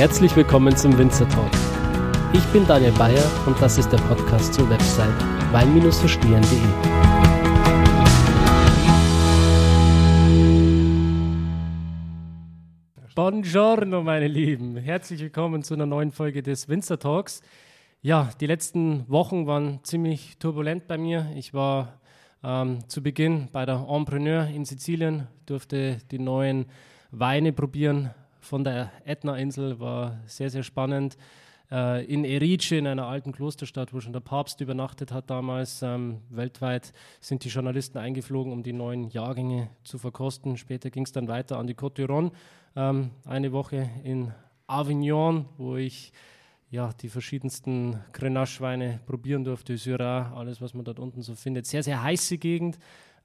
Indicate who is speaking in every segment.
Speaker 1: Herzlich willkommen zum Winzer Talk. Ich bin Daniel Bayer und das ist der Podcast zur Website wein-verstehen.de. Buongiorno, meine Lieben. Herzlich willkommen zu einer neuen Folge des Winzer Talks. Ja, die letzten Wochen waren ziemlich turbulent bei mir. Ich war ähm, zu Beginn bei der Entrepreneur in Sizilien, durfte die neuen Weine probieren von der Ätna-Insel, war sehr, sehr spannend. Äh, in Erice, in einer alten Klosterstadt, wo schon der Papst übernachtet hat damals, ähm, weltweit sind die Journalisten eingeflogen, um die neuen Jahrgänge zu verkosten. Später ging es dann weiter an die Côte d'Iron, ähm, eine Woche in Avignon, wo ich ja, die verschiedensten Grenache-Weine probieren durfte, Syrah, alles, was man dort unten so findet. Sehr, sehr heiße Gegend,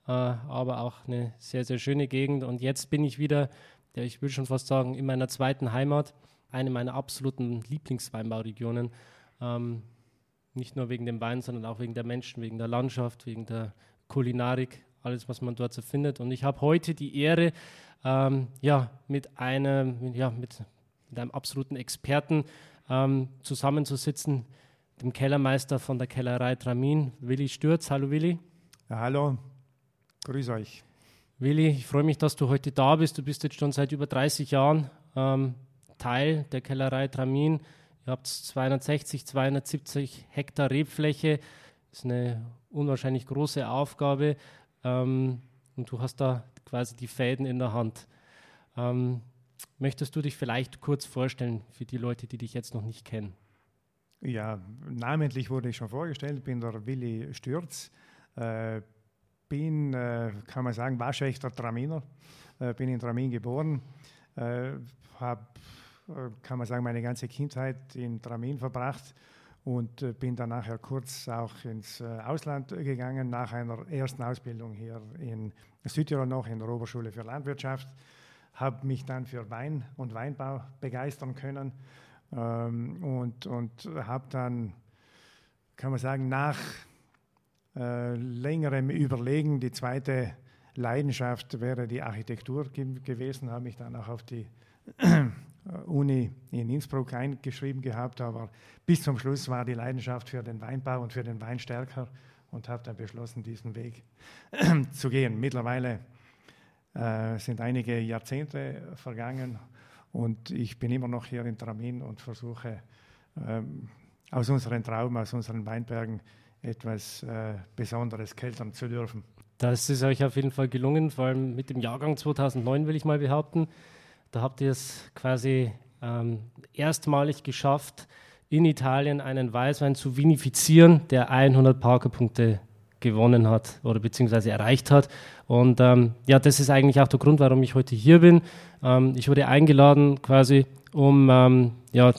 Speaker 1: äh, aber auch eine sehr, sehr schöne Gegend. Und jetzt bin ich wieder, ja, ich will schon fast sagen, in meiner zweiten Heimat, eine meiner absoluten Lieblingsweinbauregionen. Ähm, nicht nur wegen dem Wein, sondern auch wegen der Menschen, wegen der Landschaft, wegen der Kulinarik, alles, was man dort so findet. Und ich habe heute die Ehre, ähm, ja, mit einem, ja, mit, mit einem absoluten Experten ähm, zusammenzusitzen, dem Kellermeister von der Kellerei Tramin, Willi Stürz. Hallo Willi.
Speaker 2: Ja, hallo, grüß euch.
Speaker 1: Willi, ich freue mich, dass du heute da bist. Du bist jetzt schon seit über 30 Jahren ähm, Teil der Kellerei Tramin. Ihr habt 260, 270 Hektar Rebfläche. Das ist eine unwahrscheinlich große Aufgabe. Ähm, und du hast da quasi die Fäden in der Hand. Ähm, Möchtest du dich vielleicht kurz vorstellen für die Leute, die dich jetzt noch nicht kennen?
Speaker 2: Ja, namentlich wurde ich schon vorgestellt, bin der Willi Stürz, äh, bin, äh, kann man sagen, waschechter Traminer, äh, bin in Tramin geboren, äh, habe, kann man sagen, meine ganze Kindheit in Tramin verbracht und bin dann nachher kurz auch ins Ausland gegangen, nach einer ersten Ausbildung hier in Südtirol noch in der Oberschule für Landwirtschaft. Habe mich dann für Wein und Weinbau begeistern können ähm, und, und habe dann, kann man sagen, nach äh, längerem Überlegen, die zweite Leidenschaft wäre die Architektur ge gewesen, habe mich dann auch auf die Uni in Innsbruck eingeschrieben gehabt, aber bis zum Schluss war die Leidenschaft für den Weinbau und für den Wein stärker und habe dann beschlossen, diesen Weg zu gehen. Mittlerweile äh, sind einige Jahrzehnte vergangen und ich bin immer noch hier in Tramin und versuche ähm, aus unseren Trauben, aus unseren Weinbergen etwas äh, Besonderes keltern zu dürfen.
Speaker 1: Das ist euch auf jeden Fall gelungen, vor allem mit dem Jahrgang 2009 will ich mal behaupten. Da habt ihr es quasi ähm, erstmalig geschafft, in Italien einen Weißwein zu vinifizieren, der 100 Parkerpunkte gewonnen hat oder beziehungsweise erreicht hat. Und ähm, ja, das ist eigentlich auch der Grund, warum ich heute hier bin. Ähm, ich wurde eingeladen quasi, um ähm, ja,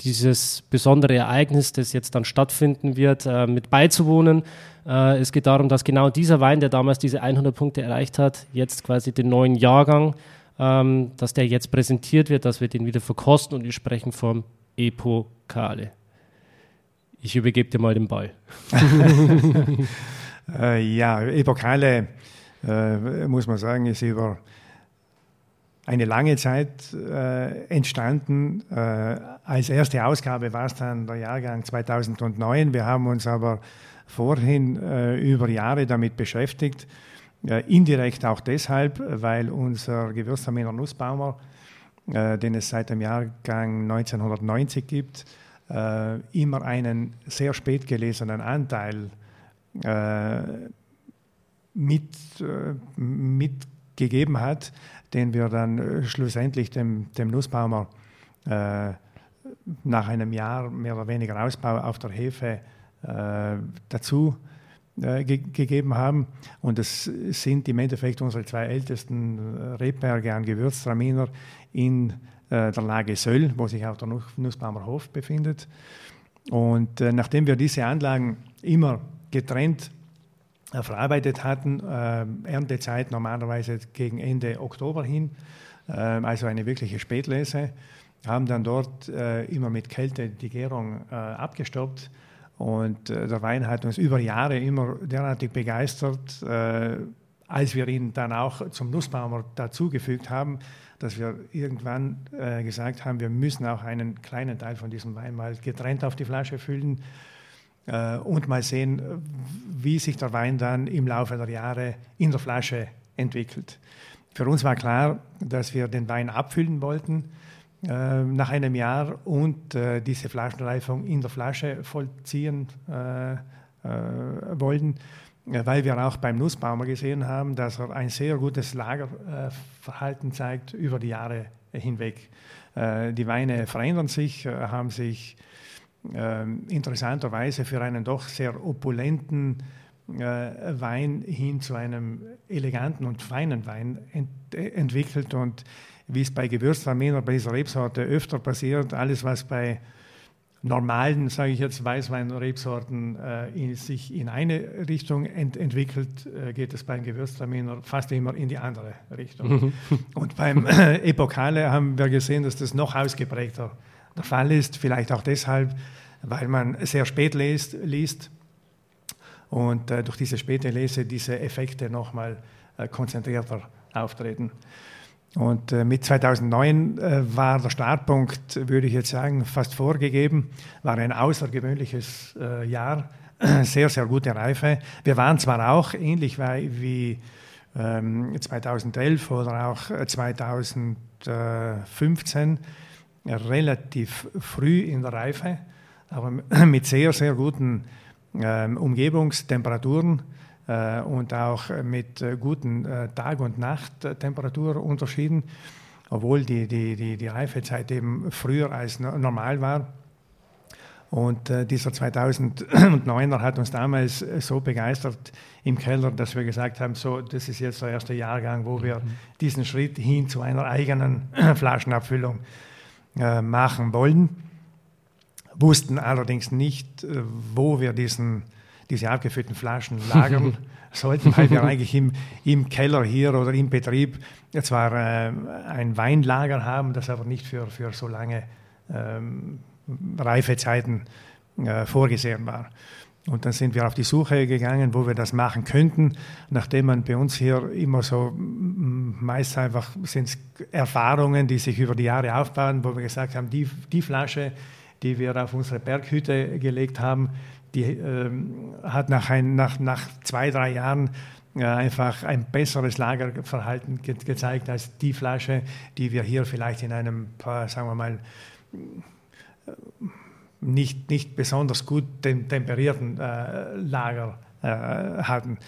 Speaker 1: dieses besondere Ereignis, das jetzt dann stattfinden wird, äh, mit beizuwohnen. Äh, es geht darum, dass genau dieser Wein, der damals diese 100 Punkte erreicht hat, jetzt quasi den neuen Jahrgang, ähm, dass der jetzt präsentiert wird, dass wir den wieder verkosten und wir sprechen vom Epokale. Ich übergebe dir mal den Ball.
Speaker 2: äh, ja, Epokale, äh, muss man sagen, ist über eine lange Zeit äh, entstanden. Äh, als erste Ausgabe war es dann der Jahrgang 2009. Wir haben uns aber vorhin äh, über Jahre damit beschäftigt. Äh, indirekt auch deshalb, weil unser Gewürztraminer Nussbaumer, den es seit dem Jahrgang 1990 gibt, äh, immer einen sehr spät gelesenen Anteil äh, mit, äh, mitgegeben hat, den wir dann äh, schlussendlich dem, dem Nussbaumer äh, nach einem Jahr mehr oder weniger Ausbau auf der Hefe äh, dazu Ge gegeben haben. Und das sind im Endeffekt unsere zwei ältesten Rebberge an Gewürztraminer in äh, der Lage Söll, wo sich auch der Nussbaumer Hof befindet. Und äh, nachdem wir diese Anlagen immer getrennt äh, verarbeitet hatten, äh, Erntezeit normalerweise gegen Ende Oktober hin, äh, also eine wirkliche Spätlese, haben dann dort äh, immer mit Kälte die Gärung abgestoppt. Und der Wein hat uns über Jahre immer derartig begeistert, als wir ihn dann auch zum Nussbaumer dazugefügt haben, dass wir irgendwann äh, gesagt haben, wir müssen auch einen kleinen Teil von diesem Wein mal getrennt auf die Flasche füllen äh, und mal sehen, wie sich der Wein dann im Laufe der Jahre in der Flasche entwickelt. Für uns war klar, dass wir den Wein abfüllen wollten äh, nach einem Jahr und äh, diese Flaschenreifung in der Flasche vollziehen äh, äh, wollten weil wir auch beim Nussbaumer gesehen haben, dass er ein sehr gutes Lagerverhalten zeigt über die Jahre hinweg. Äh, die Weine verändern sich, äh, haben sich interessanterweise für einen doch sehr opulenten äh, Wein hin zu einem eleganten und feinen Wein entwickelt. Und wie es bei Gewürztraminer, bei dieser Rebsorte öfter passiert, alles, was bei normalen, sage ich jetzt, Weißwein-Rebsorten äh, in, sich in eine Richtung ent entwickelt, äh, geht es beim Gewürztraminer fast immer in die andere Richtung. Mhm. Und beim äh, Epokale haben wir gesehen, dass das noch ausgeprägter der Fall ist, vielleicht auch deshalb, weil man sehr spät liest, liest und äh, durch diese späte Lese diese Effekte nochmal äh, konzentrierter auftreten. Und äh, mit 2009 äh, war der Startpunkt, würde ich jetzt sagen, fast vorgegeben, war ein außergewöhnliches äh, Jahr, sehr, sehr gute Reife. Wir waren zwar auch ähnlich wie, ähm, 2011 oder auch 2015 relativ früh in der Reife, aber mit sehr, sehr guten ähm, Umgebungstemperaturen äh, und auch mit äh, guten äh, Tag- und Nachttemperaturunterschieden, obwohl die, die, die, die Reifezeit eben früher als normal war. Und dieser 2009er hat uns damals so begeistert im Keller, dass wir gesagt haben, so, das ist jetzt der erste Jahrgang, wo wir mhm. diesen Schritt hin zu einer eigenen Flaschenabfüllung äh, machen wollen. Wussten allerdings nicht, äh, wo wir diesen diese abgefüllten Flaschen lagern sollten, weil wir eigentlich im, im Keller hier oder im Betrieb zwar äh, ein Weinlager haben, das aber nicht für, für so lange ähm, Reifezeiten äh, vorgesehen war. Und dann sind wir auf die Suche gegangen, wo wir das machen könnten, nachdem man bei uns hier immer so, meist einfach sind Erfahrungen, die sich über die Jahre aufbauen, wo wir gesagt haben, die, die Flasche, die wir auf unsere Berghütte gelegt haben, die ähm, hat nach, ein, nach, nach zwei, drei Jahren äh, einfach ein besseres Lagerverhalten ge gezeigt als die Flasche, die wir hier vielleicht in einem, sagen wir mal, äh, nicht, nicht besonders gut tem temperierten äh, Lager äh, hatten.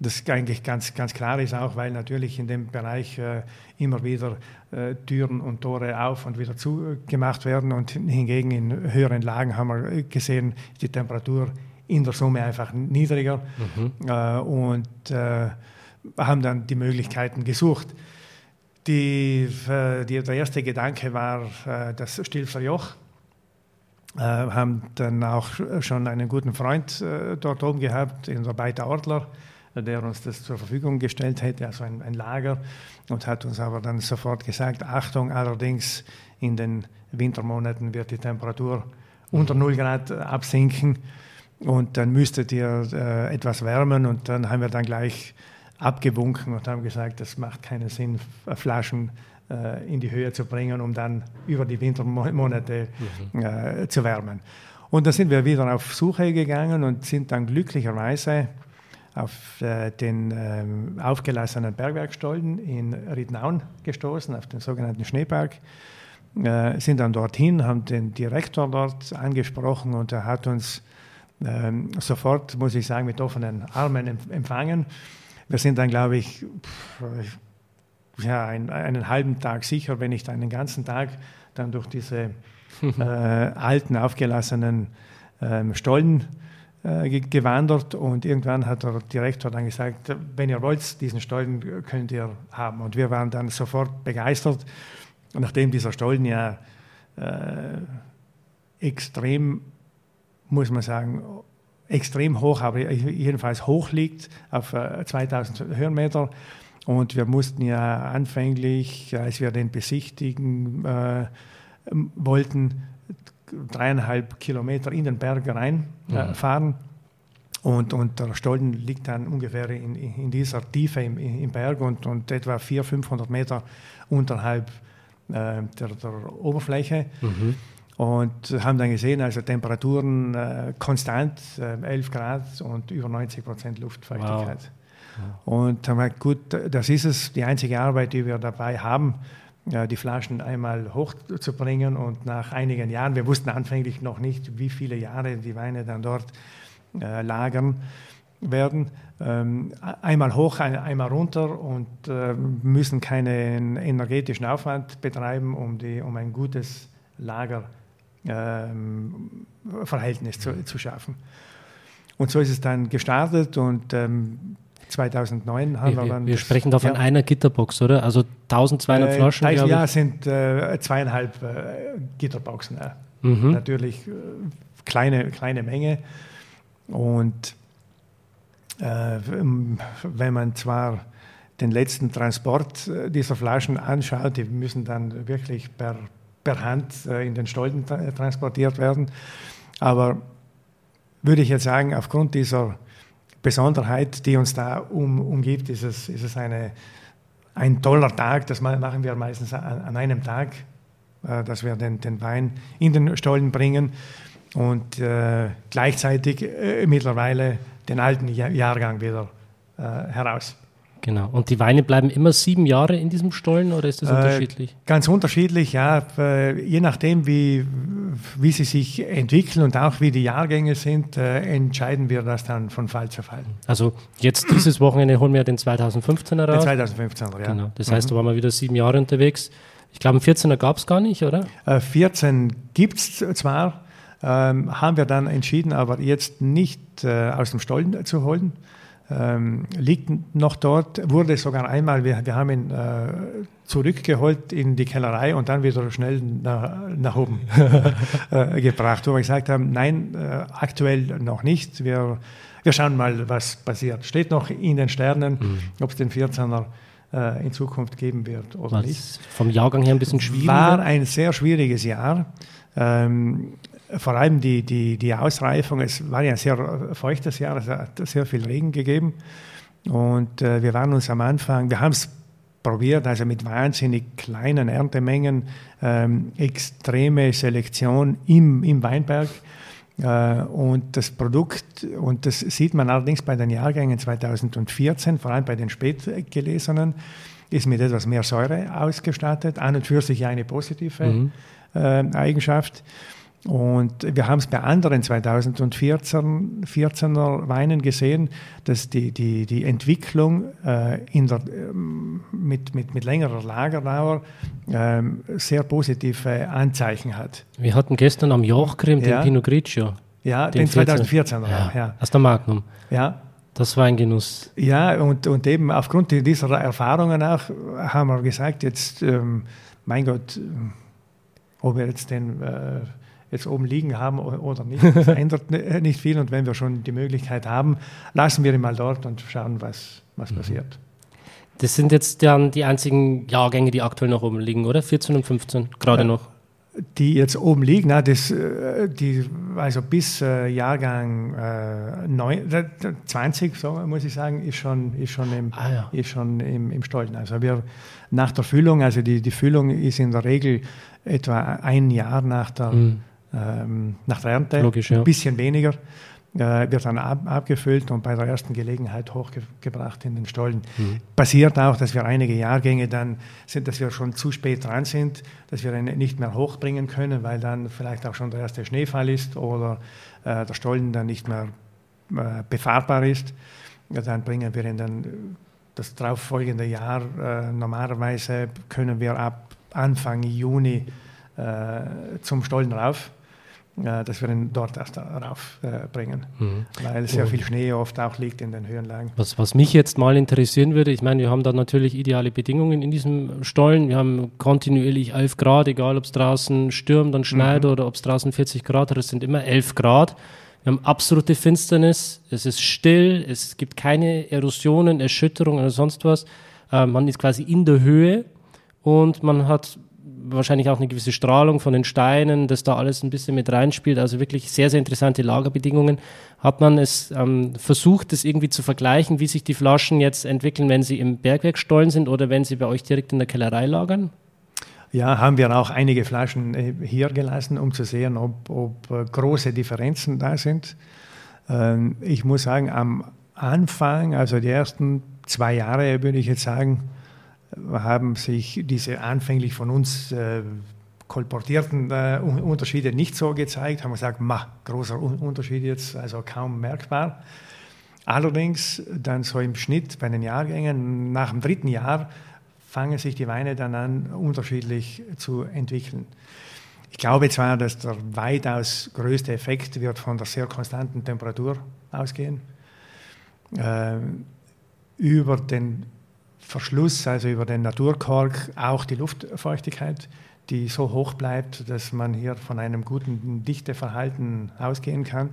Speaker 2: Das eigentlich ganz, ganz klar ist auch, weil natürlich in dem Bereich äh, immer wieder äh, Türen und Tore auf und wieder zugemacht werden und hingegen in höheren Lagen haben wir gesehen, die Temperatur in der Summe einfach niedriger mhm. äh, und äh, haben dann die Möglichkeiten gesucht. Die, die, der erste Gedanke war das Stilfer Joch. Äh, haben dann auch schon einen guten Freund äh, dort oben gehabt, in der Beiter Ortler, der uns das zur Verfügung gestellt hätte, also ein, ein, Lager, und hat uns aber dann sofort gesagt, Achtung, allerdings in den Wintermonaten wird die Temperatur unter 0 Grad absinken und dann müsstet ihr äh, etwas wärmen und dann haben wir dann gleich abgewunken und haben gesagt, das macht keinen Sinn, Flaschen äh, in die Höhe zu bringen, um dann über die Wintermonate mhm. äh, zu wärmen. Und dann sind wir wieder auf Suche gegangen und sind dann glücklicherweise auf äh, den ähm, aufgelassenen Bergwerkstollen in Riednaun gestoßen, auf den sogenannten Schneeberg. Äh, sind dann dorthin, haben den Direktor dort angesprochen und er hat uns ähm, sofort, muss ich sagen, mit offenen Armen empfangen. Wir sind dann, glaube ich, ja, ein, einen halben Tag sicher, wenn nicht einen ganzen Tag, dann durch diese äh, alten, aufgelassenen ähm, Stollen äh, gewandert und irgendwann hat der Direktor dann gesagt, wenn ihr wollt, diesen Stollen könnt ihr haben. Und wir waren dann sofort begeistert, nachdem dieser Stollen ja äh, extrem, muss man sagen, extrem hoch, aber jedenfalls hoch liegt auf 2000 äh, Höhenmeter. Und wir mussten ja anfänglich, als wir den besichtigen äh, wollten, dreieinhalb Kilometer in den Berg reinfahren. Äh, Und, und der Stollen liegt dann ungefähr in, in dieser Tiefe im, im Berg und, und etwa 400, 500 Meter unterhalb äh, der, der, Oberfläche. Mhm. Und haben dann gesehen, also Temperaturen äh, konstant, äh, 11 Grad und über 90 Prozent Luftfeuchtigkeit. Wow. Und haben gesagt, gut, das ist es, die einzige Arbeit, die wir dabei haben, die Flaschen einmal hochzubringen. Und nach einigen Jahren, wir wussten anfänglich noch nicht, wie viele Jahre die Weine dann dort äh, lagern werden. Ähm, einmal hoch, einmal runter und äh, müssen keinen energetischen Aufwand betreiben, um, die, um ein gutes Lagerverhältnis ähm, zu, zu, schaffen. Und so ist es dann gestartet und ähm, 2009 haben
Speaker 1: wir,
Speaker 2: wir dann.
Speaker 1: Wir sprechen da von ja, einer Gitterbox, oder? Also 1200 äh, Flaschen.
Speaker 2: Ja, sind äh, zweieinhalb äh, Gitterboxen. Mhm. Natürlich äh, kleine, kleine Menge. Und äh, wenn man zwar den letzten Transport äh, dieser Flaschen anschaut, die müssen dann wirklich per, per Hand in den Stollen tra transportiert werden. Aber würde ich jetzt sagen, aufgrund dieser Besonderheit, die uns da um, umgibt, ist es, ist es eine, ein toller Tag. Das machen wir meistens an, an einem Tag, äh, dass wir den, den Wein in den Stollen bringen und äh, gleichzeitig äh, mittlerweile den alten Jahrgang wieder äh, heraus.
Speaker 1: Genau. Und die Weine bleiben immer sieben Jahre in diesem Stollen oder ist das äh, unterschiedlich?
Speaker 2: Ganz unterschiedlich, ja. Äh, je nachdem, wie, wie sie sich entwickeln und auch wie die Jahrgänge sind, äh, entscheiden wir das dann von Fall zu Fall.
Speaker 1: Also jetzt dieses Wochenende holen wir den 2015er raus.
Speaker 2: Den 2015er, ja. Genau.
Speaker 1: Das heißt, mhm. da waren wir wieder sieben Jahre unterwegs. Ich glaube, einen 14er gab es gar nicht, oder?
Speaker 2: 14 gibt es zwar ähm, haben wir dann entschieden, aber jetzt nicht aus dem Stollen zu holen. Ähm, liegt noch dort, wurde sogar einmal, wir, wir haben ihn äh, zurückgeholt in die Kellerei und dann wieder schnell nach, nach oben äh, gebracht, wo wir gesagt haben, nein, äh, aktuell noch nicht, wir, wir schauen mal, was passiert. Steht noch in den Sternen, mhm. ob es den 14er äh, in Zukunft geben wird oder was nicht.
Speaker 1: Vom Jahrgang her ein bisschen schwierig.
Speaker 2: War ein sehr schwieriges Jahr. Ähm, vor allem die, die, die Ausreifung, es war ja ein sehr feuchtes Jahr, es hat sehr viel Regen gegeben. Und äh, wir waren uns am Anfang, wir haben es probiert, also mit wahnsinnig kleinen Erntemengen, ähm, extreme Selektion im, im Weinberg. Äh, und das Produkt, und das sieht man allerdings bei den Jahrgängen 2014, vor allem bei den spätgelesenen, ist mit etwas mehr Säure ausgestattet, an und für sich eine positive mhm. äh, Eigenschaft. Und wir haben es bei anderen 2014er Weinen gesehen, dass die, die, die Entwicklung äh, in der, ähm, mit, mit, mit längerer Lagerdauer äh, sehr positive Anzeichen hat.
Speaker 1: Wir hatten gestern am Jochgrim den Pinot Grigio.
Speaker 2: Ja, den, den 2014er. Ja,
Speaker 1: ja. Aus der Magnum.
Speaker 2: Ja.
Speaker 1: Das war ein Genuss.
Speaker 2: Ja, und, und eben aufgrund dieser Erfahrungen auch haben wir gesagt, jetzt, ähm, mein Gott, ob wir jetzt den äh, jetzt oben liegen haben oder nicht. Das ändert nicht viel und wenn wir schon die Möglichkeit haben, lassen wir ihn mal dort und schauen, was, was mhm. passiert.
Speaker 1: Das sind jetzt dann die einzigen Jahrgänge, die aktuell noch oben liegen, oder? 14 und 15, gerade ja, noch.
Speaker 2: Die jetzt oben liegen, na, das, äh, die, also bis äh, Jahrgang äh, 9, 20, so muss ich sagen, ist schon, ist schon, im, ah, ja. ist schon im, im Stollen. Also wir nach der Füllung, also die, die Füllung ist in der Regel etwa ein Jahr nach der, mhm ähm, nach der Ernte, Logisch, ja. ein bisschen weniger, äh, wird dann ab, abgefüllt und bei der ersten Gelegenheit hochgebracht in den Stollen. Mhm. Passiert auch, dass wir einige Jahrgänge dann sind, dass wir schon zu spät dran sind, dass wir ihn nicht mehr hochbringen können, weil dann vielleicht auch schon der erste Schneefall ist oder äh, der Stollen dann nicht mehr äh, befahrbar ist. Ja, dann bringen wir ihn dann das darauffolgende Jahr. Äh, normalerweise können wir ab Anfang Juni äh, zum Stollen rauf äh, dass wir ihn dort erst raufbringen, äh, mhm. weil sehr viel Schnee oft auch liegt in den Höhenlagen.
Speaker 1: Was, was mich jetzt mal interessieren würde, ich meine, wir haben da natürlich ideale Bedingungen in diesem Stollen. Wir haben kontinuierlich 11 Grad, egal ob es draußen stürmt und schneit mhm. oder ob es draußen 40 Grad hat, es sind immer 11 Grad. Wir haben absolute Finsternis, es ist still, es gibt keine Erosionen, Erschütterungen oder sonst was. Äh, man ist quasi in der Höhe und man hat wahrscheinlich auch eine gewisse Strahlung von den Steinen, dass da alles ein bisschen mit reinspielt. Also wirklich sehr, sehr interessante Lagerbedingungen. Hat man es ähm, versucht, das irgendwie zu vergleichen, wie sich die Flaschen jetzt entwickeln, wenn sie im Bergwerkstollen sind oder wenn sie bei euch direkt in der Kellerei lagern?
Speaker 2: Ja, haben wir auch einige Flaschen äh, hier gelassen, um zu sehen, ob, ob äh, große Differenzen da sind. Ähm, ich muss sagen, am Anfang, also die ersten zwei Jahre, würde ich jetzt sagen, haben sich diese anfänglich von uns äh, kolportierten äh, Unterschiede nicht so gezeigt. Haben gesagt, ma, großer Unterschied jetzt, also kaum merkbar. Allerdings dann so im Schnitt bei den Jahrgängen nach dem dritten Jahr fangen sich die Weine dann an, unterschiedlich zu entwickeln. Ich glaube zwar, dass der weitaus größte Effekt wird von der sehr konstanten Temperatur ausgehen. Äh, über den Verschluss, also über den Naturkork, auch die Luftfeuchtigkeit, die so hoch bleibt, dass man hier von einem guten Dichteverhalten ausgehen kann.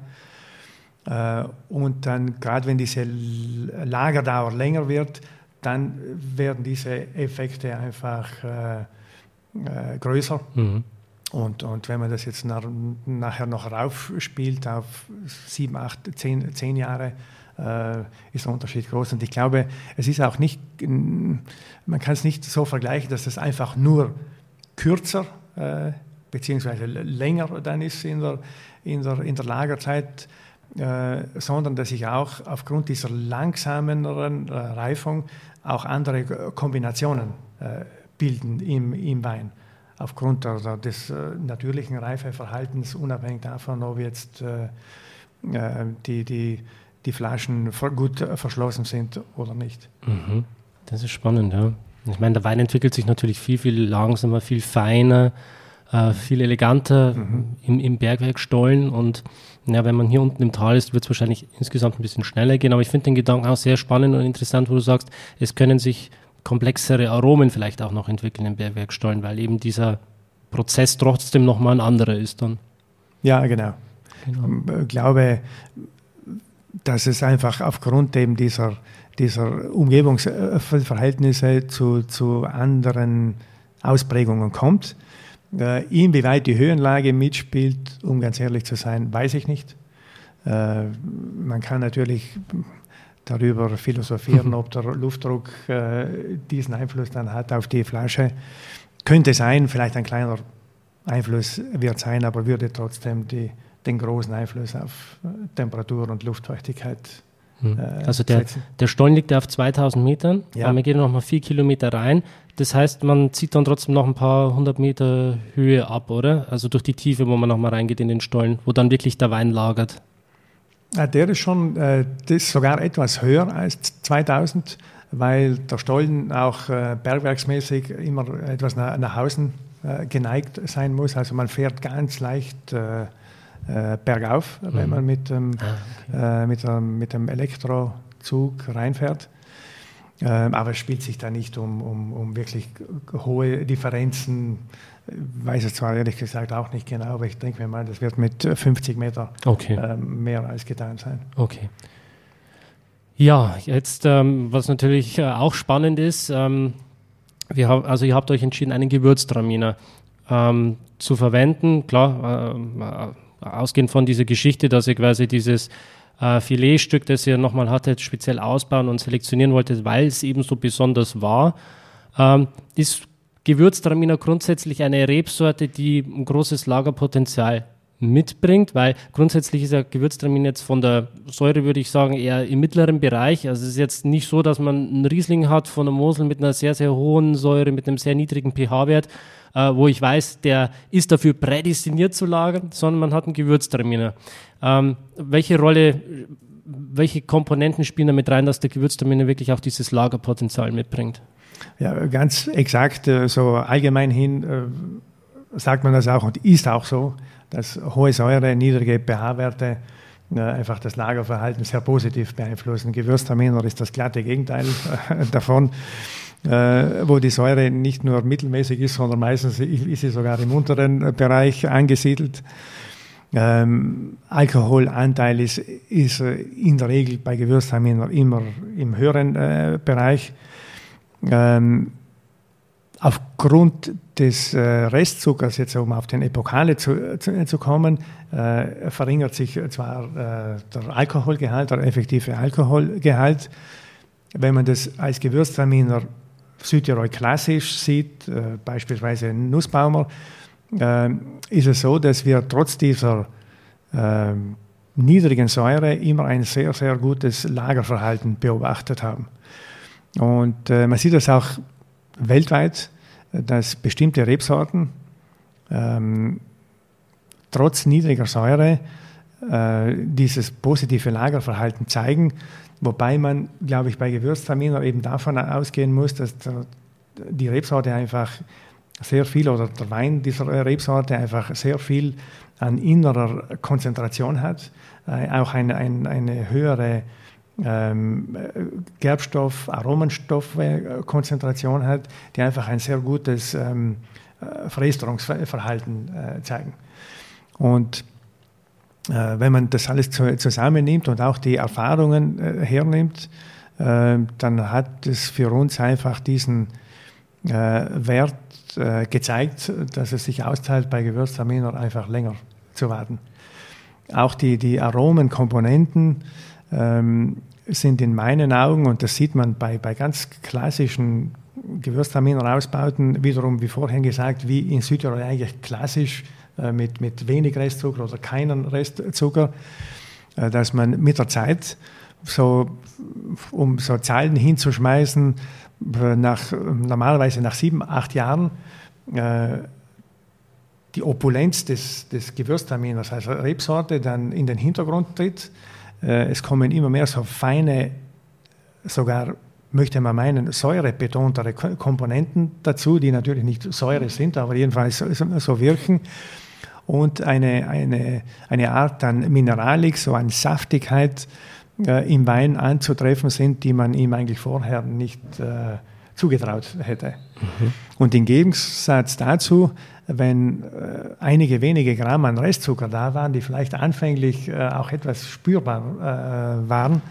Speaker 2: Äh, und dann, gerade wenn diese Lagerdauer länger wird, dann werden diese Effekte einfach äh, äh, größer. Mhm. Und, und wenn man das jetzt nach, nachher noch raufspielt auf sieben, acht, zehn, zehn Jahre, ist der Unterschied groß. Und ich glaube, es ist auch nicht, man kann es nicht so vergleichen, dass es einfach nur kürzer äh, beziehungsweise länger dann ist in der, in der, in der Lagerzeit, äh, sondern dass sich auch aufgrund dieser langsameren äh, Reifung auch andere Kombinationen äh, bilden im, im Wein. Aufgrund der, des äh, natürlichen Reifeverhaltens, unabhängig davon, ob jetzt die, die die Flaschen gut verschlossen sind oder nicht.
Speaker 1: Mhm. Das ist spannend, ja. Ich meine, der Wein entwickelt sich natürlich viel, viel langsamer, viel feiner, äh, viel eleganter mhm. im, im Bergwerkstollen und ja, wenn man hier unten im Tal ist, wird es wahrscheinlich insgesamt ein bisschen schneller gehen. Aber ich finde den Gedanken auch sehr spannend und interessant, wo du sagst, es können sich komplexere Aromen vielleicht auch noch entwickeln im Bergwerkstollen, weil eben dieser Prozess trotzdem nochmal ein anderer ist dann.
Speaker 2: Ja, genau. genau. Ich glaube, dass es einfach aufgrund eben dieser, dieser Umgebungsverhältnisse zu, zu anderen Ausprägungen kommt. Äh, inwieweit die Höhenlage mitspielt, um ganz ehrlich zu sein, weiß ich nicht. Äh, man kann natürlich darüber philosophieren, ob der Luftdruck äh, diesen Einfluss dann hat auf die Flasche. Könnte sein, vielleicht ein kleiner Einfluss wird sein, aber würde trotzdem die, den großen Einfluss auf äh, Temperatur und Luftfeuchtigkeit.
Speaker 1: Hm. Äh, also der, der Stollen liegt ja auf 2000 Metern, ja. aber man geht noch mal vier Kilometer rein. Das heißt, man zieht dann trotzdem noch ein paar hundert Meter Höhe ab, oder? Also durch die Tiefe, wo man noch mal reingeht in den Stollen, wo dann wirklich der Wein lagert.
Speaker 2: Ja, der ist schon, äh, das ist sogar etwas höher als 2000, weil der Stollen auch äh, bergwerksmäßig immer etwas nach, nach außen äh, geneigt sein muss. Also man fährt ganz leicht äh, äh, bergauf, mhm. wenn man mit, ähm, ah, okay. äh, mit, ähm, mit dem Elektrozug reinfährt. Ähm, aber es spielt sich da nicht um, um, um wirklich hohe Differenzen. Ich weiß es zwar ehrlich gesagt auch nicht genau, aber ich denke mir mal, das wird mit 50 Meter okay. ähm, mehr als getan sein.
Speaker 1: Okay. Ja, jetzt, ähm, was natürlich äh, auch spannend ist, ähm, wir haben, also ihr habt euch entschieden, einen Gewürztraminer ähm, zu verwenden. Klar, äh, ausgehend von dieser Geschichte, dass ihr quasi dieses äh, Filetstück, das ihr nochmal hattet, speziell ausbauen und selektionieren wolltet, weil es eben so besonders war, ähm, ist Gewürztraminer grundsätzlich eine Rebsorte, die ein großes Lagerpotenzial mitbringt, weil grundsätzlich ist ja Gewürztraminer jetzt von der Säure, würde ich sagen, eher im mittleren Bereich. Also es ist jetzt nicht so, dass man einen Riesling hat von der Mosel mit einer sehr, sehr hohen Säure, mit einem sehr niedrigen pH-Wert, äh, wo ich weiß, der ist dafür prädestiniert zu lagern, sondern man hat einen Gewürztraminer. Ähm, welche Rolle, welche Komponenten spielen damit rein, dass der Gewürztraminer wirklich auch dieses Lagerpotenzial mitbringt?
Speaker 2: Ja, ganz exakt, äh, so allgemein hin äh, sagt man das auch und ist auch so, dass hohe Säure, niedrige pH-Werte einfach das Lagerverhalten sehr positiv beeinflussen. Gewürztraminer ist das glatte Gegenteil davon äh, wo die Säure nicht nur mittelmäßig ist, sondern meistens ist sie sogar im unteren Bereich angesiedelt. Ähm, Alkoholanteil ist, ist in der Regel bei Gewürztraminer immer im höheren äh, Bereich. Ähm, aufgrund des äh, Restzuckers, jetzt um auf den Epokale zu, zu, zu kommen, äh, verringert sich zwar äh, der Alkoholgehalt, der effektive Alkoholgehalt. Wenn man das als Gewürztraminer Südtirol klassisch sieht, äh, beispielsweise Nussbaumer, äh, ist es so, dass wir trotz dieser äh, niedrigen Säure immer ein sehr, sehr gutes Lagerverhalten beobachtet haben. Und man sieht das auch weltweit, dass bestimmte Rebsorten ähm, trotz niedriger Säure äh, dieses positive Lagerverhalten zeigen, wobei man, glaube ich, bei Gewürztraminer eben davon ausgehen muss, dass der, die Rebsorte einfach sehr viel oder der Wein dieser Rebsorte einfach sehr viel an innerer Konzentration hat, äh, auch eine, eine, eine höhere ähm, Gerbstoff, Aromenstoffkonzentration hat, die einfach ein sehr gutes ähm, äh, Veresterungsverhalten äh, zeigen. Und wenn man das alles zu, zusammennimmt und auch die Erfahrungen äh, hernimmt, äh, dann hat es für uns einfach diesen äh, Wert gezeigt, dass es sich austeilt, bei Gewürztraminer einfach länger zu warten. Auch die, die Aromenkomponenten ähm, sind in meinen Augen, und das sieht man bei, bei ganz klassischen Gewürztraminer-Ausbauten, wiederum, wie vorhin gesagt, wie in Südtirol eigentlich klassisch äh, mit, mit wenig Restzucker oder keinen Restzucker, äh, dass man mit der Zeit, so, um so Zahlen hinzuschmeißen, äh, nach, normalerweise nach sieben, acht Jahren, äh, die Opulenz des, des Gewürztraminers, also Rebsorte, dann in den Hintergrund tritt. Äh, es kommen immer mehr so feine, sogar möchte man meinen, säurebetontere Komponenten dazu, die natürlich nicht Säure sind, aber jedenfalls so wirken. Und eine, eine, eine Art an Mineralik, so an Saftigkeit äh, im Wein anzutreffen sind, die man ihm eigentlich vorher nicht äh, zugetraut hätte. Mhm. Und im Gegensatz dazu wenn äh, einige wenige Gramm an Restzucker da waren, die vielleicht anfänglich äh, auch etwas spürbar äh, waren,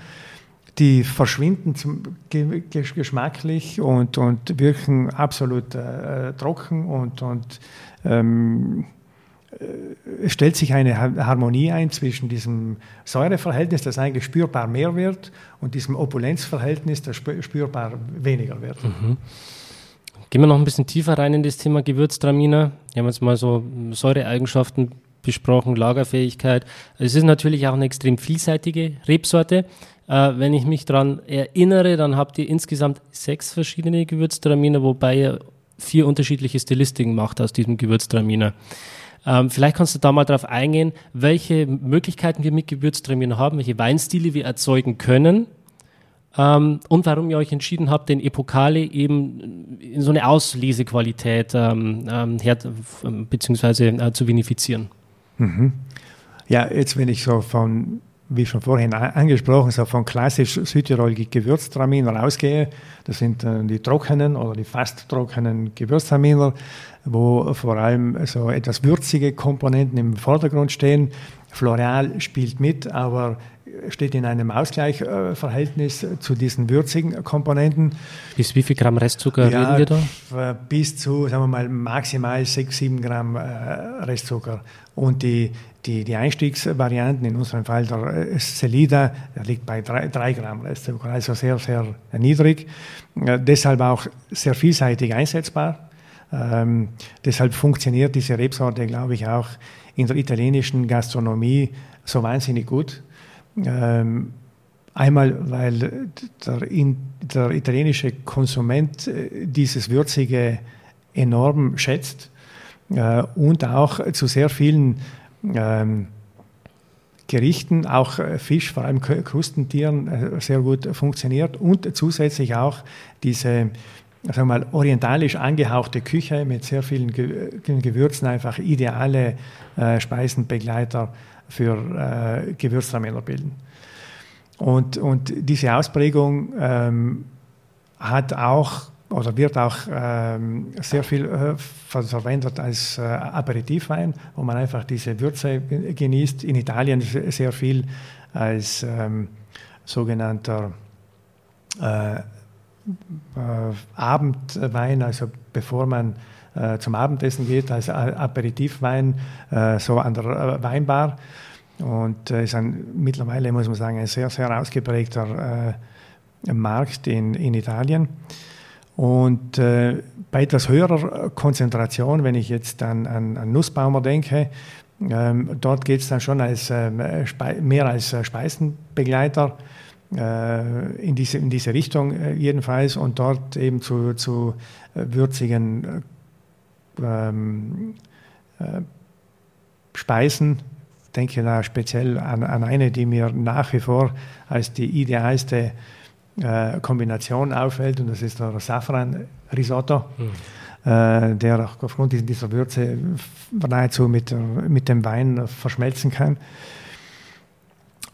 Speaker 2: die verschwinden zum, geschmacklich und, und wirken absolut äh, trocken und, und ähm, stellt sich eine Harmonie ein zwischen diesem Säureverhältnis, das eigentlich spürbar mehr wird, und diesem Opulenzverhältnis, das spürbar weniger wird. Mhm.
Speaker 1: Gehen wir noch ein bisschen tiefer rein in das Thema Gewürztraminer. Wir haben jetzt mal so Säureeigenschaften besprochen, Lagerfähigkeit. Es ist natürlich auch eine extrem vielseitige Rebsorte. Äh, wenn ich mich daran erinnere, dann habt ihr insgesamt sechs verschiedene Gewürztraminer, wobei ihr vier unterschiedliche Stilistiken macht aus diesem Gewürztraminer. Ähm, vielleicht kannst du da mal darauf eingehen, welche Möglichkeiten wir mit Gewürztraminer haben, welche Weinstile wir erzeugen können ähm, und warum ihr euch entschieden habt, den Epokale eben in so eine Auslesequalität ähm, ähm her, beziehungsweise äh, zu vinifizieren.
Speaker 2: Mhm. Ja, jetzt wenn ich so von, wie schon vorhin angesprochen, so von klassisch Südtirol Gewürztraminer ausgehe, das sind äh, die trockenen oder die fast trockenen Gewürztraminer, wo vor allem so etwas würzige Komponenten im Vordergrund stehen. Floreal spielt mit, aber steht in einem Ausgleichverhältnis zu diesen würzigen Komponenten.
Speaker 1: Bis wie viel Gramm Restzucker ja, reden wir
Speaker 2: da? Bis zu, sagen wir mal, maximal 6, 7 Gramm äh, Restzucker. Und die, die, die Einstiegsvarianten, in unserem Fall der Celida, der liegt bei 3, 3 Gramm Restzucker, also sehr, sehr niedrig. Äh, deshalb auch sehr vielseitig einsetzbar. Ähm, deshalb funktioniert diese Rebsorte, glaube ich, auch in der italienischen Gastronomie so wahnsinnig gut. Ähm, einmal, weil der, in, der, italienische Konsument äh, dieses Würzige enorm schätzt äh, und auch zu sehr vielen ähm, Gerichten, auch Fisch, vor allem Krustentieren, äh, sehr gut funktioniert und zusätzlich auch diese sagen mal, orientalisch angehauchte Küche mit sehr vielen Gewürzen, einfach ideale äh, Speisenbegleiter für äh, Gewürztraminer bilden. Und, und diese Ausprägung ähm, hat auch oder wird auch ähm, sehr viel äh, verwendet als äh, Aperitivwein, wo man einfach diese Würze genießt. In Italien sehr viel als ähm, sogenannter äh, Abendwein, also bevor man äh, zum Abendessen geht, als Aperitivwein, äh, so an der äh, Weinbar. Und ist ein, mittlerweile, muss man sagen, ein sehr, sehr ausgeprägter Markt in, in Italien. Und äh, bei etwas höherer Konzentration, wenn ich jetzt an, an, an Nussbaumer denke, ähm, dort geht es dann schon als, äh, mehr als äh, Speisenbegleiter äh, in, diese, in diese Richtung äh, jedenfalls und dort eben zu, zu würzigen ähm, Speisen. Ich denke da speziell an, an eine, die mir nach wie vor als die idealste äh, Kombination auffällt und das ist der Safran-Risotto, mhm. äh, der auch aufgrund dieser Würze nahezu mit, mit dem Wein verschmelzen kann.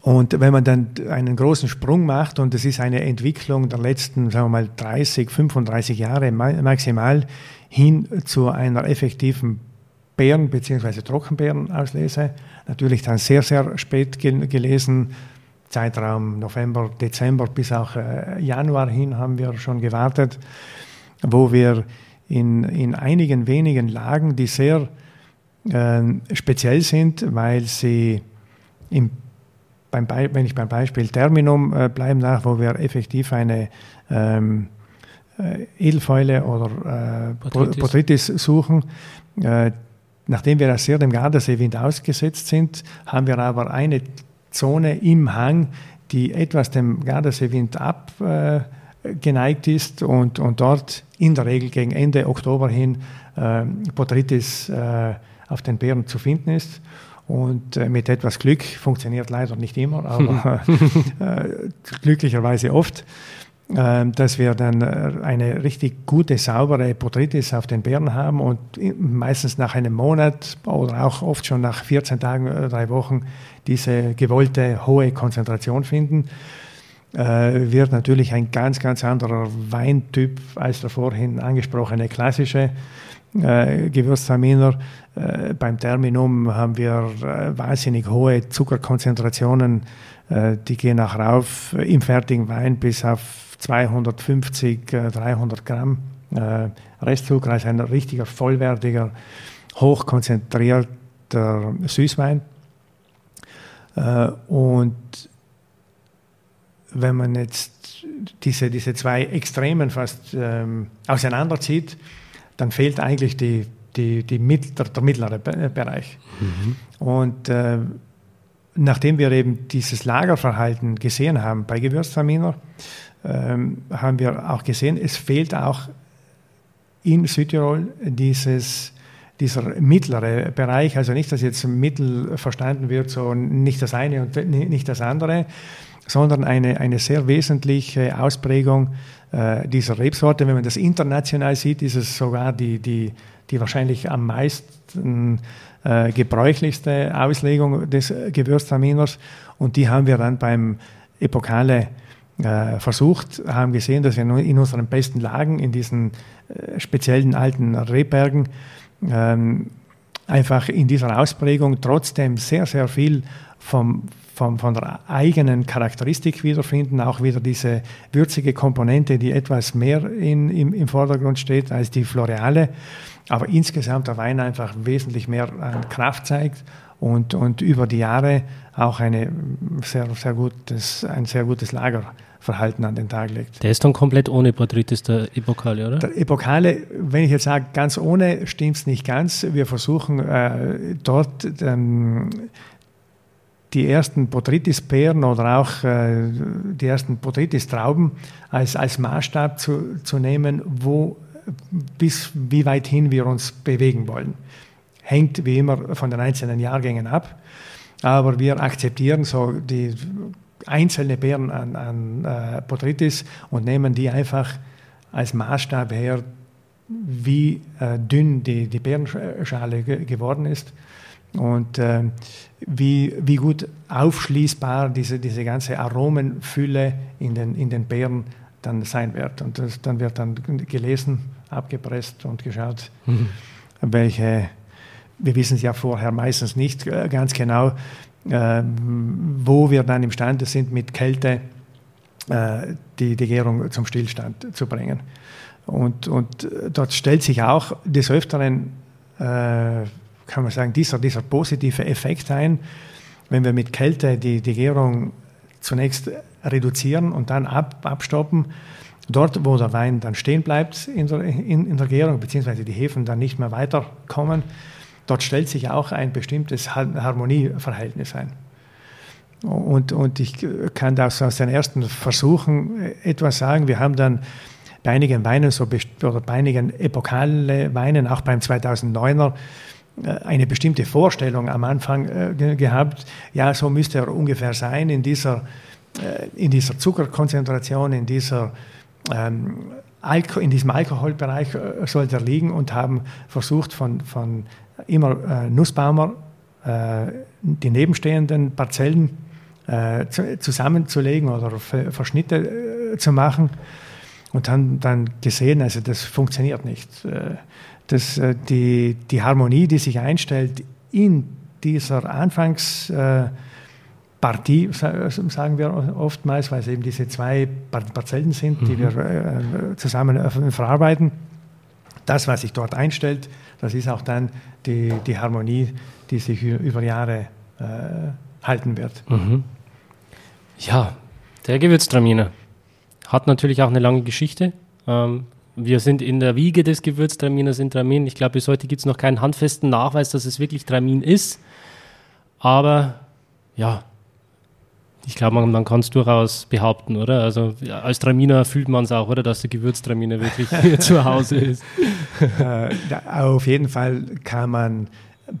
Speaker 2: Und wenn man dann einen großen Sprung macht, und das ist eine Entwicklung der letzten, sagen wir mal, 30, 35 Jahre maximal, hin zu einer effektiven Beeren- bzw. Trockenbeerenauslese, natürlich dann sehr, sehr spät gelesen, Zeitraum November, Dezember bis auch äh, Januar hin haben wir schon gewartet, wo wir in, in einigen wenigen Lagen, die sehr äh, speziell sind, weil sie im beim wenn ich beim Beispiel Terminum äh, bleiben darf, wo wir effektiv eine ähm, äh, Edelfäule oder äh, Botrytis. Botrytis suchen, äh, nachdem wir sehr dem Gardaseewind ausgesetzt sind, haben wir aber eine Zone im Hang, die etwas dem Gardaseewind abgeneigt äh, ist und, und dort in der Regel gegen Ende Oktober hin äh, Botrytis äh, auf den Beeren zu finden ist. Und äh, mit etwas Glück funktioniert leider nicht immer, aber äh, glücklicherweise oft dass wir dann äh, eine richtig gute, saubere Botrytis auf den Beeren haben und meistens nach einem Monat oder auch oft schon nach 14 Tagen oder drei Wochen diese gewollte hohe Konzentration finden. Äh, wird natürlich ein ganz, ganz anderer Weintyp als der vorhin angesprochene klassische äh, Gewürztraminer. Äh, beim Terminum haben wir äh, wahnsinnig hohe Zuckerkonzentrationen, äh, die gehen auch rauf im fertigen Wein bis auf 250, 300 äh, Gramm äh, Restzucker, also ein richtiger, vollwertiger, hochkonzentrierter Süßwein. Äh, und wenn man jetzt diese, diese zwei Extremen fast ähm, auseinanderzieht, dann fehlt eigentlich die, die, die der, der mittlere Bereich. Mhm. Und äh, nachdem wir eben dieses Lagerverhalten gesehen haben bei Gewürztraminer, ähm, haben wir auch gesehen, es fehlt auch in Südtirol dieses, dieser mittlere Bereich, also nicht, dass jetzt Mittel verstanden wird, so nicht das eine und nicht das andere, sondern eine, eine sehr wesentliche Ausprägung äh, dieser Rebsorte. Wenn man das international sieht, ist es sogar die, die, die wahrscheinlich am meisten äh, gebräuchlichste Auslegung des Gewürztraminers und die haben wir dann beim Epokale versucht, haben gesehen, dass wir in unseren besten Lagen, in diesen äh, speziellen alten Rehbergen, ähm, einfach in dieser Ausprägung trotzdem sehr, sehr viel vom, vom, von der eigenen Charakteristik wiederfinden, auch wieder diese würzige Komponente, die etwas mehr in, im, im Vordergrund steht als die Floreale, aber insgesamt der Wein einfach wesentlich mehr an Kraft zeigt und, und über die Jahre auch eine sehr, sehr gutes, ein sehr gutes Lagerverhalten an den Tag legt.
Speaker 1: Der ist dann komplett ohne Botrytis, der Epokale, oder?
Speaker 2: Der Epokale, wenn ich jetzt sage, ganz ohne, stimmt es nicht ganz. Wir versuchen äh, dort ähm, die ersten Botrytis-Beeren oder auch äh, die ersten Botrytis-Trauben als, als Maßstab zu, zu nehmen, wo bis wie weit hin wir uns bewegen wollen hängt wie immer von den einzelnen Jahrgängen ab. Aber wir akzeptieren so die einzelnen Beeren an, an äh, Botrytis und nehmen die einfach als Maßstab her, wie äh, dünn die, die Beerenschale ge geworden ist und äh, wie, wie gut aufschließbar diese, diese ganze Aromenfülle in den, in den Beeren dann sein wird. Und das, dann wird dann gelesen, abgepresst und geschaut, mhm. welche wir wissen es ja vorher meistens nicht äh, ganz genau, ähm, wo wir dann imstande sind, mit Kälte äh, die, die Gärung zum Stillstand zu bringen. Und, und dort stellt sich auch des Öfteren, äh, kann man sagen, dieser, dieser positive Effekt ein, wenn wir mit Kälte die, die Gärung zunächst reduzieren und dann ab, abstoppen. Dort, wo der Wein dann stehen bleibt in der, in, in der Gärung, beziehungsweise die Hefen dann nicht mehr weiterkommen, dort stellt sich auch ein bestimmtes Harmonieverhältnis ein. Und, und ich kann das aus den ersten Versuchen etwas sagen. Wir haben dann bei einigen Weinen, so, oder bei einigen epokale Weinen, auch beim 2009er, äh, eine bestimmte Vorstellung am Anfang äh, gehabt. Ja, so müsste er ungefähr sein in dieser, äh, in dieser Zuckerkonzentration, in dieser ähm, in diesem Alkoholbereich äh, sollte er liegen und haben versucht, von, von immer äh, Nussbaumer äh, die nebenstehenden Parzellen äh, zu, zusammenzulegen oder Verschnitte äh, zu machen und haben dann gesehen, also das funktioniert nicht. Das, die, die Harmonie, die sich einstellt in dieser Anfangs Partie, sagen wir oftmals, weil es eben diese zwei Parzellen sind, die mhm. wir zusammen verarbeiten. Das, was sich dort einstellt, das ist auch dann die, die Harmonie, die sich über Jahre äh, halten wird. Mhm.
Speaker 1: Ja, der Gewürztraminer hat natürlich auch eine lange Geschichte. Ähm, wir sind in der Wiege des Gewürztraminers in Tramin. Ich glaube, bis heute gibt es noch keinen handfesten Nachweis, dass es wirklich Tramin ist. Aber ja, ich glaube, man, man kann es durchaus behaupten, oder? Also als Traminer fühlt man es auch, oder? Dass der Gewürztraminer wirklich zu Hause ist.
Speaker 2: Äh, auf jeden Fall kann man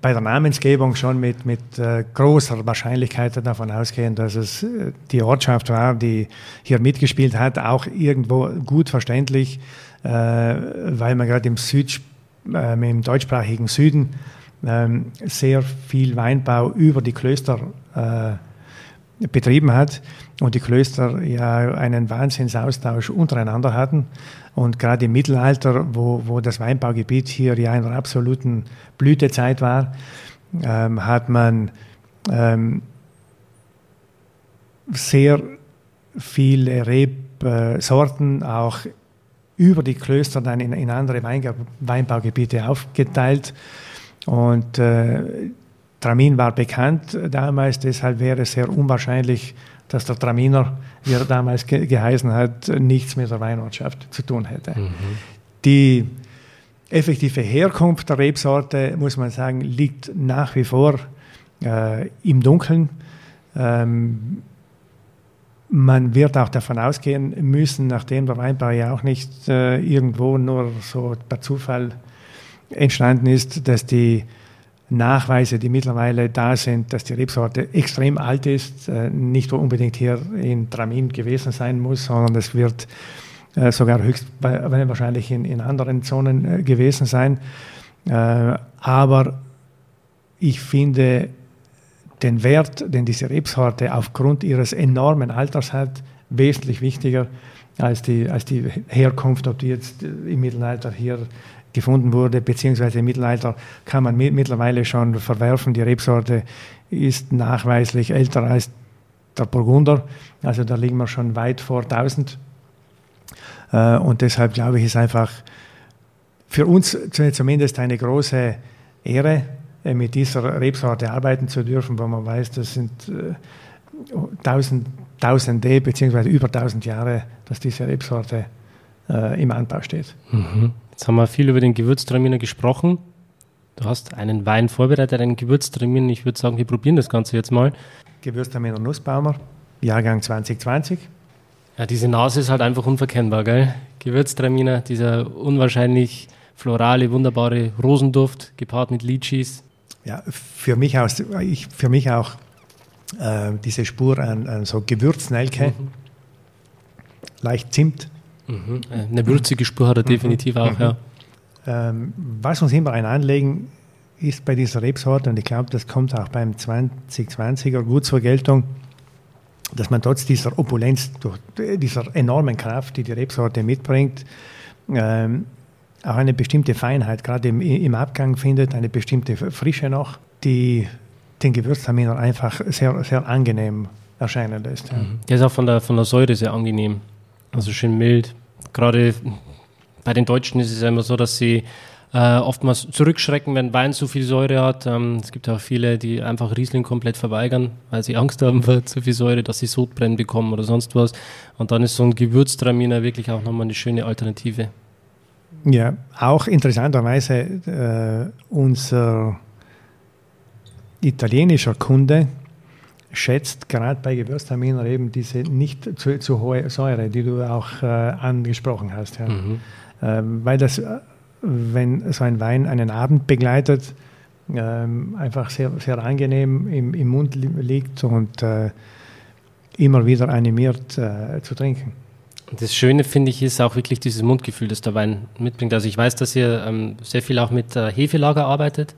Speaker 2: bei der Namensgebung schon mit, mit äh, großer Wahrscheinlichkeit davon ausgehen, dass es äh, die Ortschaft war, die hier mitgespielt hat, auch irgendwo gut verständlich, weil man gerade im Süd, äh, im deutschsprachigen Süden ähm, sehr viel Weinbau über die Klöster betrieben hat und die Klöster ja einen Wahnsinnsaustausch untereinander hatten. Und gerade im Mittelalter, wo, wo das Weinbaugebiet hier ja in einer absoluten Blütezeit war, ähm, hat man ähm, sehr viele Rebsorten auch über die Klöster dann in, in andere Weinbaugebiete aufgeteilt. Und äh, Tramin war bekannt damals, deshalb wäre es sehr unwahrscheinlich, dass der Traminer, wie er damals ge geheißen hat, nichts mit der Weinortschaft zu tun hätte. Mhm. Die effektive Herkunft der Rebsorte, muss man sagen, liegt nach wie vor äh, im Dunkeln. Ähm, man wird auch davon ausgehen müssen, nachdem der Weinbau ja auch nicht äh, irgendwo nur so per Zufall entstanden ist, dass die Nachweise, die mittlerweile da sind, dass die Rebsorte extrem alt ist, äh, nicht unbedingt hier in Tramin gewesen sein muss, sondern es wird äh, sogar höchst wahrscheinlich in, in anderen Zonen äh, gewesen sein. Aber ich finde den Wert, den diese Rebsorte aufgrund ihres enormen Alters hat, wesentlich wichtiger als die, als die Herkunft, ob die jetzt im Mittelalter hier gefunden wurde, beziehungsweise im Mittelalter kann man mittlerweile schon verwerfen. Die Rebsorte ist nachweislich älter als der Burgunder, also da liegen wir schon weit vor 1000. Äh, und deshalb glaube ich, ist einfach für uns zumindest eine große Ehre, äh, mit dieser Rebsorte arbeiten zu dürfen, weil man weiß, das sind äh, tausend, Tausende beziehungsweise über tausend Jahre, dass diese Rebsorte im Anbau steht.
Speaker 1: Mhm. Jetzt haben wir viel über den Gewürztraminer gesprochen. Du hast einen Wein vorbereitet, einen Gewürztraminer. Ich würde sagen, wir probieren das Ganze jetzt mal.
Speaker 2: Gewürztraminer Nussbaumer, Jahrgang 2020.
Speaker 1: Ja, diese Nase ist halt einfach unverkennbar, gell? Gewürztraminer, dieser unwahrscheinlich florale, wunderbare Rosenduft, gepaart mit Litschis.
Speaker 2: Ja, für mich, aus, ich, für mich auch äh, diese Spur an, an so Gewürznelke, mhm. leicht Zimt.
Speaker 1: Mhm. Eine würzige Spur hat er mhm. definitiv auch, ja.
Speaker 2: Ähm, was uns immer ein Anlegen ist bei dieser Rebsorte, und ich glaube, das kommt auch beim 2020er gut zur Geltung, dass man trotz dieser Opulenz, durch dieser enormen Kraft, die die Rebsorte mitbringt, ähm, auch eine bestimmte Feinheit, gerade im, im, Abgang findet, eine bestimmte Frische noch, die den Gewürztraminer einfach sehr, sehr angenehm erscheinen lässt. Ja. Mhm.
Speaker 1: Der ist auch von der, von der Säure sehr angenehm, also schön mild. Gerade bei den Deutschen ist es ja immer so, dass sie äh, oftmals zurückschrecken, wenn Wein zu viel Säure hat. Ähm, es gibt auch viele, die einfach Riesling komplett verweigern, weil sie Angst haben vor zu viel Säure, dass sie Sodbrennen bekommen oder sonst was. Und dann ist so ein Gewürztraminer wirklich auch nochmal eine schöne Alternative.
Speaker 2: Ja, auch interessanterweise äh, unser italienischer Kunde schätzt gerade bei Gewürztraminer eben diese nicht zu, zu hohe Säure, die du auch äh, angesprochen hast. Ja. Mhm. Ähm, weil das wenn so ein Wein einen Abend begleitet, ähm, einfach sehr, sehr angenehm im, im Mund li liegt und äh, immer wieder animiert äh, zu trinken.
Speaker 1: Das Schöne finde ich ist auch wirklich dieses Mundgefühl, das der Wein mitbringt. Also ich weiß, dass ihr ähm, sehr viel auch mit äh, Hefelager arbeitet,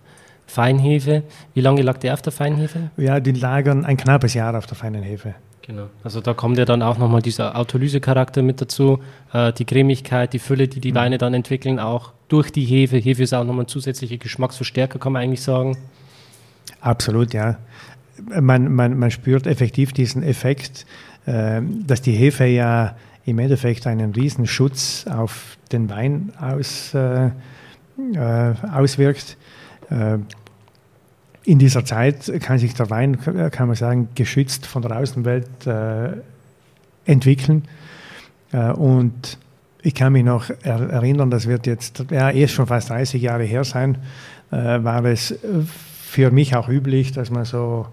Speaker 1: Feinhefe. Wie lange lag der auf der Feinhefe?
Speaker 2: Ja, die lagern ein knappes Jahr auf der feinen Hefe.
Speaker 1: Genau. Also da kommt ja dann auch nochmal dieser Autolyse-Charakter mit dazu, äh, die Cremigkeit, die Fülle, die die mhm. Weine dann entwickeln, auch durch die Hefe. Hefe ist auch nochmal ein zusätzlicher Geschmacksverstärker, kann man eigentlich sagen.
Speaker 2: Absolut, ja. Man, man, man spürt effektiv diesen Effekt, äh, dass die Hefe ja im Endeffekt einen riesen Schutz auf den Wein aus, äh, äh auswirkt. Äh, in dieser Zeit kann sich der Wein, kann man sagen, geschützt von der Außenwelt äh, entwickeln. Äh, und ich kann mich noch er erinnern, das wird jetzt, ja, erst schon fast 30 Jahre her sein, äh, war es für mich auch üblich, dass man so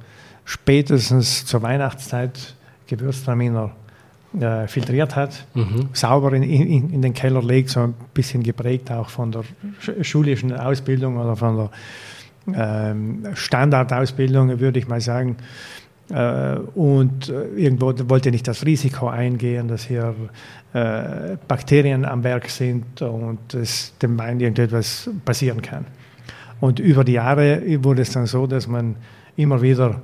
Speaker 2: spätestens zur Weihnachtszeit Gewürztraminer äh, filtriert hat, mhm. sauber in, in, in, den Keller legt, so ein bisschen geprägt auch von der schulischen Ausbildung oder von der ähm, Standardausbildung, würde ich mal sagen. Äh, und äh, irgendwo wollte nicht das Risiko eingehen, dass hier äh, Bakterien am Werk sind und es dem Wein irgendetwas passieren kann. Und über die Jahre wurde es dann so, dass man immer wieder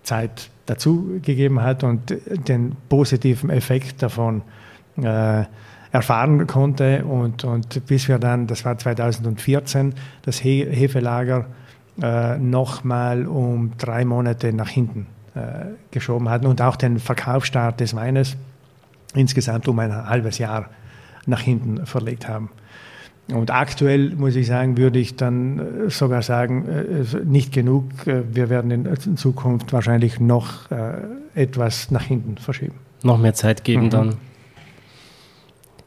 Speaker 2: Hefelagerzeit dazugegeben hat und den positiven Effekt davon äh, erfahren konnte. Und, und bis wir dann, das war 2014, das He Hefelager äh, nochmal um drei Monate nach hinten äh, geschoben hatten und auch den Verkaufsstart des Weines insgesamt um ein halbes Jahr nach hinten verlegt haben. Und aktuell muss ich sagen, würde ich dann äh, sogar sagen, äh, nicht genug. Äh, wir werden in Zukunft wahrscheinlich noch etwas nach hinten verschieben.
Speaker 1: Noch mehr Zeit geben mhm. dann.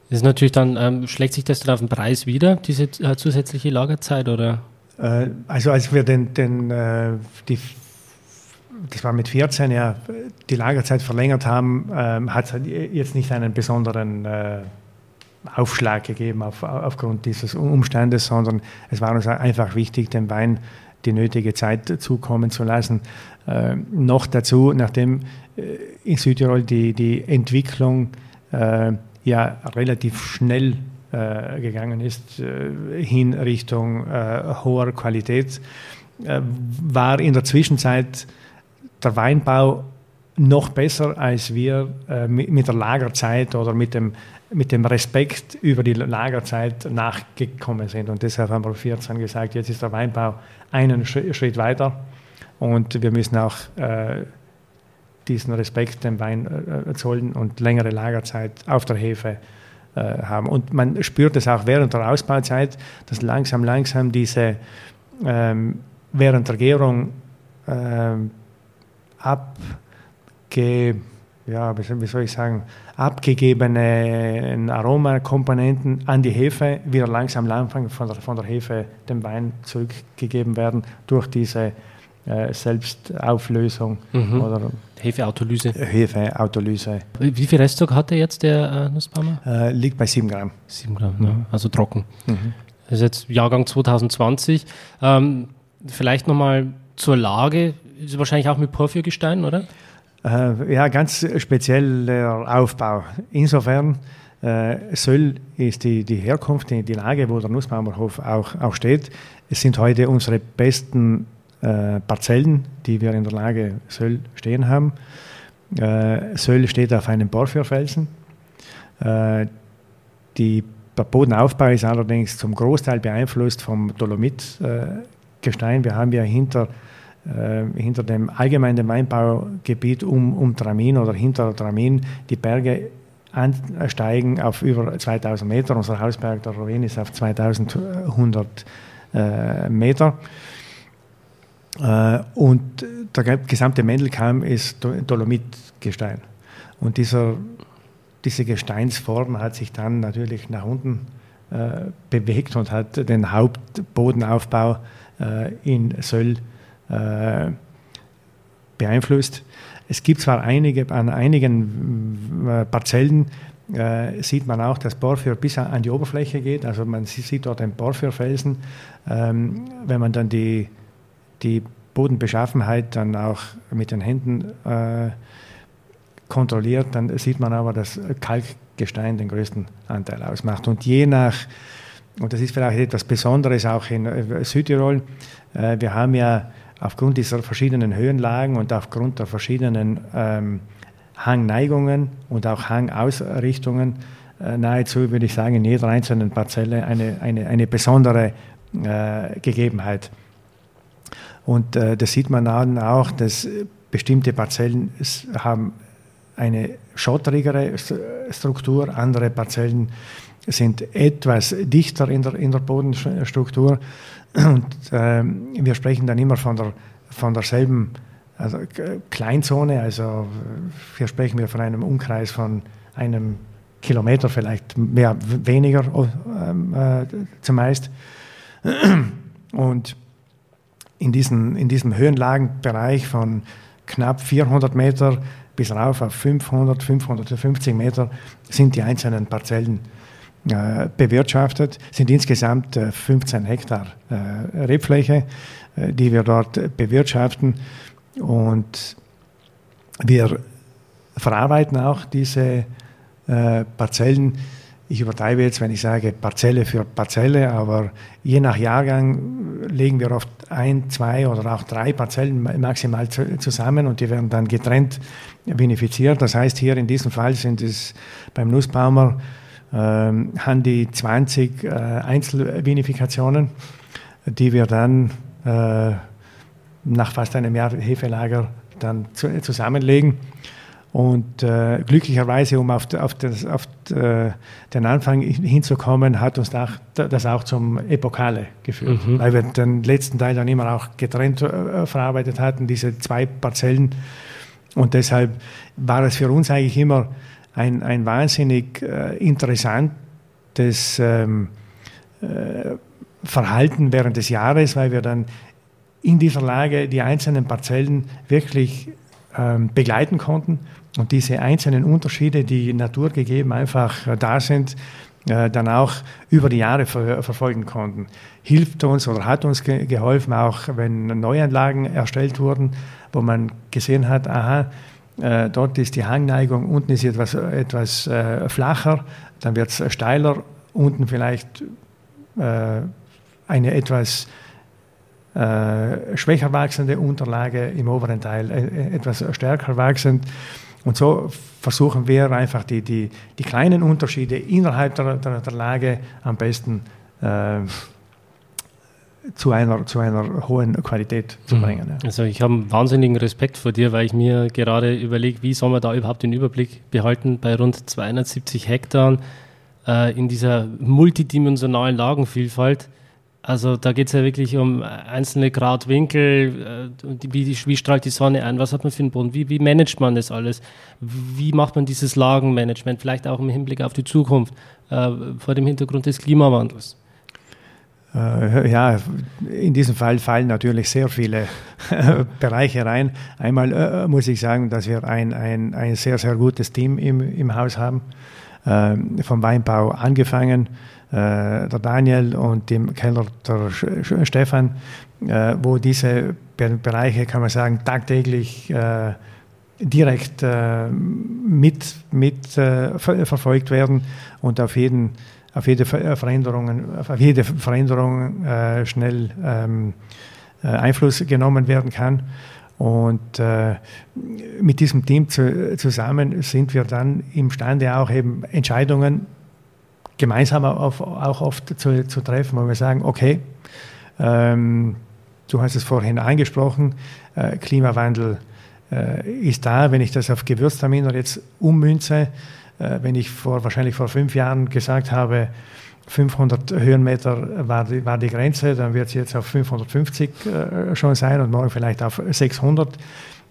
Speaker 1: Das ist natürlich dann, ähm, schlägt sich das dann auf den Preis wieder, diese äh, zusätzliche Lagerzeit, oder?
Speaker 2: Äh, also als wir den, den äh, die, das war mit 14, ja, die Lagerzeit verlängert haben, ähm, hat es jetzt nicht einen besonderen Aufschlag gegeben auf, aufgrund dieses Umstandes, sondern es war uns einfach wichtig, dem Wein die nötige Zeit zukommen zu lassen. Äh, noch dazu, nachdem äh, in Südtirol die, die Entwicklung äh, ja relativ schnell äh, gegangen ist äh, hin Richtung äh, hoher Qualität, war in der Zwischenzeit der Weinbau noch besser, als wir äh, mit, der Lagerzeit oder mit dem, mit dem Respekt über die Lagerzeit nachgekommen sind. Und deshalb haben wir 14 gesagt, jetzt ist der Weinbau einen Schritt weiter und wir müssen auch äh, diesen Respekt dem Wein äh, zollen und längere Lagerzeit auf der Hefe äh, haben. Und man spürt es auch während der Ausbauzeit, dass langsam, langsam diese ähm, während der Gärung ähm, abge, ja, wie soll ich sagen, abgegebene Aromakomponenten an die Hefe wieder langsam, langsam von der, von der Hefe dem Wein zurückgegeben werden durch diese äh, Selbstauflösung
Speaker 1: mhm. oder Hefeautolyse.
Speaker 2: Hefeautolyse.
Speaker 1: Wie viel Reststock hat er jetzt, der äh, Nussbaumer?
Speaker 2: Äh, liegt bei 7 Gramm.
Speaker 1: 7 Gramm, mhm. ja, also trocken. Mhm. Das ist jetzt Jahrgang 2020. Ähm, vielleicht nochmal zur Lage. Ist wahrscheinlich auch mit Porphyrgestein, oder?
Speaker 2: Äh, ja, ganz spezieller Aufbau. Insofern, äh, Söll ist die, die Herkunft, die, die Lage, wo der Nussbaumerhof auch, auch steht. Es sind heute unsere besten äh, Parzellen, die wir in der Lage Söll stehen haben. Äh, Söll steht auf einem Porphyrfelsen. Äh, die, der Bodenaufbau ist allerdings zum Großteil beeinflusst vom Dolomitgestein. wir haben ja hinter äh, hinter dem allgemeinen Weinbaugebiet um, um Tramin oder hinter Tramin die Berge ansteigen auf über 2000 Meter. Unser Hausberg der Ruin ist auf 2100 äh, Meter. Äh, und der gesamte Mendelkamm ist Dolomitgestein. Und dieser, diese Gesteinsform hat sich dann natürlich nach unten äh, bewegt und hat den Hauptbodenaufbau äh, in Söll äh, beeinflusst. Es gibt zwar einige, an einigen äh, Parzellen äh, sieht man auch, dass Porphyr bis an die Oberfläche geht. Also man sieht dort den Porphyrfelsen. Ähm, wenn man dann die, die Bodenbeschaffenheit dann auch mit den Händen äh, kontrolliert, dann sieht man aber, dass Kalkgestein den größten Anteil ausmacht. Und je nach, und das ist vielleicht etwas Besonderes auch in äh, Südtirol, äh, wir haben ja aufgrund dieser verschiedenen Höhenlagen und aufgrund der verschiedenen ähm, Hangneigungen und auch Hangausrichtungen äh, nahezu, würde ich sagen, in jeder einzelnen Parzelle eine, eine, eine besondere äh, Gegebenheit. Und äh, das sieht man dann auch, dass bestimmte Parzellen haben eine schotterigere Struktur, andere Parzellen sind etwas dichter in der, in der Bodenstruktur. Und äh, wir sprechen dann immer von, der, von derselben also, Kleinzone. Also hier sprechen wir von einem Umkreis von einem Kilometer, vielleicht mehr, weniger äh, zumeist. Und in, diesen, in diesem Höhenlagenbereich von knapp 400 Meter bis rauf auf 500, 550 Meter sind die einzelnen Parzellen bewirtschaftet, sind insgesamt äh, 15 Hektar äh, Rebfläche, äh, die wir dort bewirtschaften. Und wir verarbeiten auch diese äh, Parzellen. Ich übertreibe jetzt, wenn ich sage Parzelle für Parzelle, aber je nach Jahrgang legen wir oft ein, zwei oder auch drei Parzellen maximal zusammen und die werden dann getrennt vinifiziert. Das heißt, hier in diesem Fall sind es beim Nussbaumer haben die 20 äh, Einzelvinifikationen, die wir dann äh, nach fast einem Jahr Hefelager dann zu, zusammenlegen. Und äh, glücklicherweise, um auf, auf, das, auf äh, den Anfang hinzukommen, hat uns das, das auch zum Epokale geführt, mhm. weil wir den letzten Teil dann immer auch getrennt äh, verarbeitet hatten, diese zwei Parzellen. Und deshalb war es für uns eigentlich immer ein, ein wahnsinnig äh, interessantes ähm, äh, Verhalten während des Jahres, weil wir dann in dieser Lage die einzelnen Parzellen wirklich ähm, begleiten konnten und diese einzelnen Unterschiede, die naturgegeben einfach äh, da sind, äh, dann auch über die Jahre ver verfolgen konnten. Hilft uns oder hat uns ge geholfen, auch wenn Neuanlagen erstellt wurden, wo man gesehen hat, aha, äh, dort ist die Hangneigung, unten ist etwas, etwas äh, flacher, dann wird es steiler, unten vielleicht äh, eine etwas äh, schwächer wachsende Unterlage, im oberen Teil etwas stärker wachsend. Und so versuchen wir einfach die, die, die kleinen Unterschiede innerhalb der, der, der Lage am besten äh, zu einer, zu einer hohen Qualität zu mhm. bringen. Ja.
Speaker 1: Also ich habe wahnsinnigen Respekt vor dir, weil ich mir gerade überlege, wie soll man da überhaupt den Überblick behalten bei rund 270 Hektar äh, in dieser multidimensionalen Lagenvielfalt. Also da geht es ja wirklich um einzelne Gradwinkel, äh, wie, wie, strahlt die Sonne ein, was hat man für einen Boden, wie, wie managt man das alles, wie macht man dieses Lagenmanagement, vielleicht auch im Hinblick auf die Zukunft, äh, vor dem Hintergrund des Klimawandels.
Speaker 2: Äh, ja, in diesem Fall fallen natürlich sehr viele Bereiche rein. Einmal äh, muss ich sagen, dass wir ein, ein, ein sehr, sehr gutes Team im, im Haus haben, äh, vom Weinbau angefangen äh, der Daniel und dem Keller der Stefan, äh, wo diese Bereiche, kann man sagen, tagtäglich äh, direkt mit, mit verfolgt werden und auf jeden auf jede Veränderung, auf jede Veränderung äh, schnell ähm, äh, Einfluss genommen werden kann. Und äh, mit diesem Team zu, zusammen sind wir dann imstande, auch eben Entscheidungen gemeinsam auf, auch oft zu, zu, treffen, wo wir sagen, okay, ähm, du hast es vorhin angesprochen, äh, Klimawandel äh, ist da. Wenn ich das auf Gewürztraminer jetzt ummünze, äh, wenn ich vor, wahrscheinlich vor fünf Jahren gesagt habe, 500 Höhenmeter war die, war die Grenze, dann wird es jetzt auf 550 äh, schon sein und morgen vielleicht auf 600.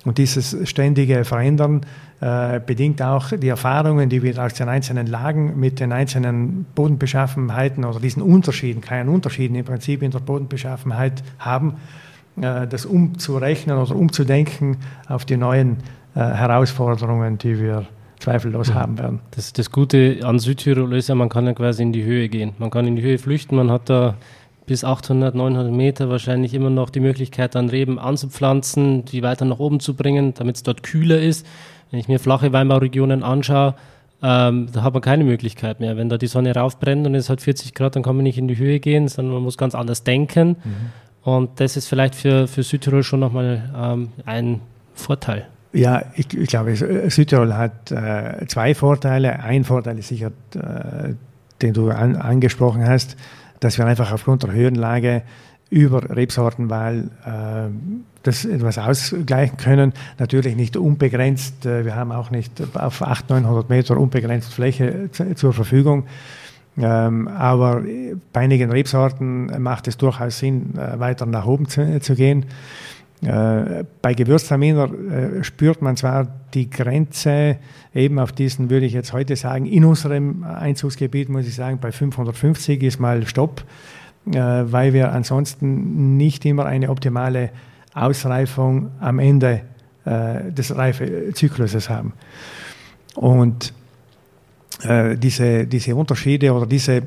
Speaker 2: Und dieses ständige Verändern äh, bedingt auch die Erfahrungen, die wir aus den einzelnen Lagen mit den einzelnen Bodenbeschaffenheiten oder diesen Unterschieden, kleinen Unterschieden im Prinzip in der Bodenbeschaffenheit haben, äh, das umzurechnen oder umzudenken auf die neuen äh, Herausforderungen, die wir zweifellos ja. haben werden.
Speaker 1: Das, das Gute an Südtirol ist ja, man kann ja quasi in die Höhe gehen. Man kann in die Höhe flüchten, man hat da bis 800, 900 Meter wahrscheinlich immer noch die Möglichkeit, dann Reben anzupflanzen, die weiter nach oben zu bringen, damit es dort kühler ist. Wenn ich mir flache Weinbauregionen anschaue, ähm, da hat man keine Möglichkeit mehr. Wenn da die Sonne raufbrennt und es hat 40 Grad, dann kann man nicht in die Höhe gehen, sondern man muss ganz anders denken. Mhm. Und das ist vielleicht für, für Südtirol schon nochmal ähm, ein Vorteil.
Speaker 2: Ja, ich, ich glaube, Südtirol hat äh, zwei Vorteile. Ein Vorteil ist sicher, äh, den du an, angesprochen hast, dass wir einfach aufgrund der Höhenlage über Rebsortenwahl äh, das etwas ausgleichen können. Natürlich nicht unbegrenzt. Äh, wir haben auch nicht auf 800, 900 Meter unbegrenzt Fläche zur Verfügung. Ähm, aber bei einigen Rebsorten macht es durchaus Sinn, äh, weiter nach oben zu, zu gehen. Äh, bei Gewürztraminer äh, spürt man zwar die Grenze eben auf diesen, würde ich jetzt heute sagen, in unserem Einzugsgebiet, muss ich sagen, bei 550 ist mal Stopp, äh, weil wir ansonsten nicht immer eine optimale Ausreifung am Ende des Reifezykluses haben. Und diese, diese Unterschiede oder diese,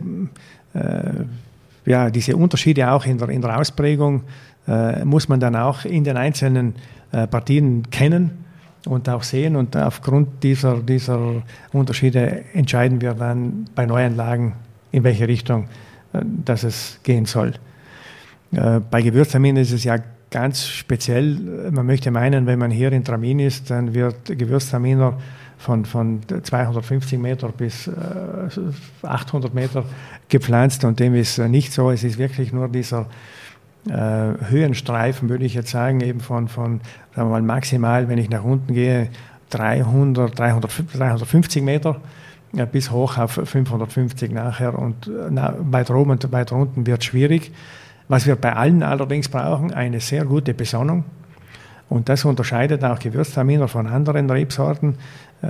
Speaker 2: ja, diese Unterschiede auch in der, in der Ausprägung äh, muss man dann auch in den einzelnen äh, Partien kennen und auch sehen. Und aufgrund dieser, dieser Unterschiede entscheiden wir dann bei Neuanlagen, in welche Richtung äh, dass es gehen soll. Äh, bei Gewürztraminen ist es ja ganz speziell. Man möchte meinen, wenn man hier in Tramin ist, dann wird Gewürztraminer von, von 250 Meter bis 800 äh, Meter gepflanzt und dem ist nicht so. Es ist wirklich nur dieser äh, Höhenstreifen, würde ich jetzt sagen, eben von, von sagen wir mal, maximal, wenn ich nach unten gehe, 300, 300 350 Meter bis hoch auf 550 nachher und na, weiter oben und weiter unten wird schwierig. Was wir bei allen allerdings brauchen, eine sehr gute Besonnung. Und das unterscheidet auch Gewürztraminer von anderen Rebsorten. Äh,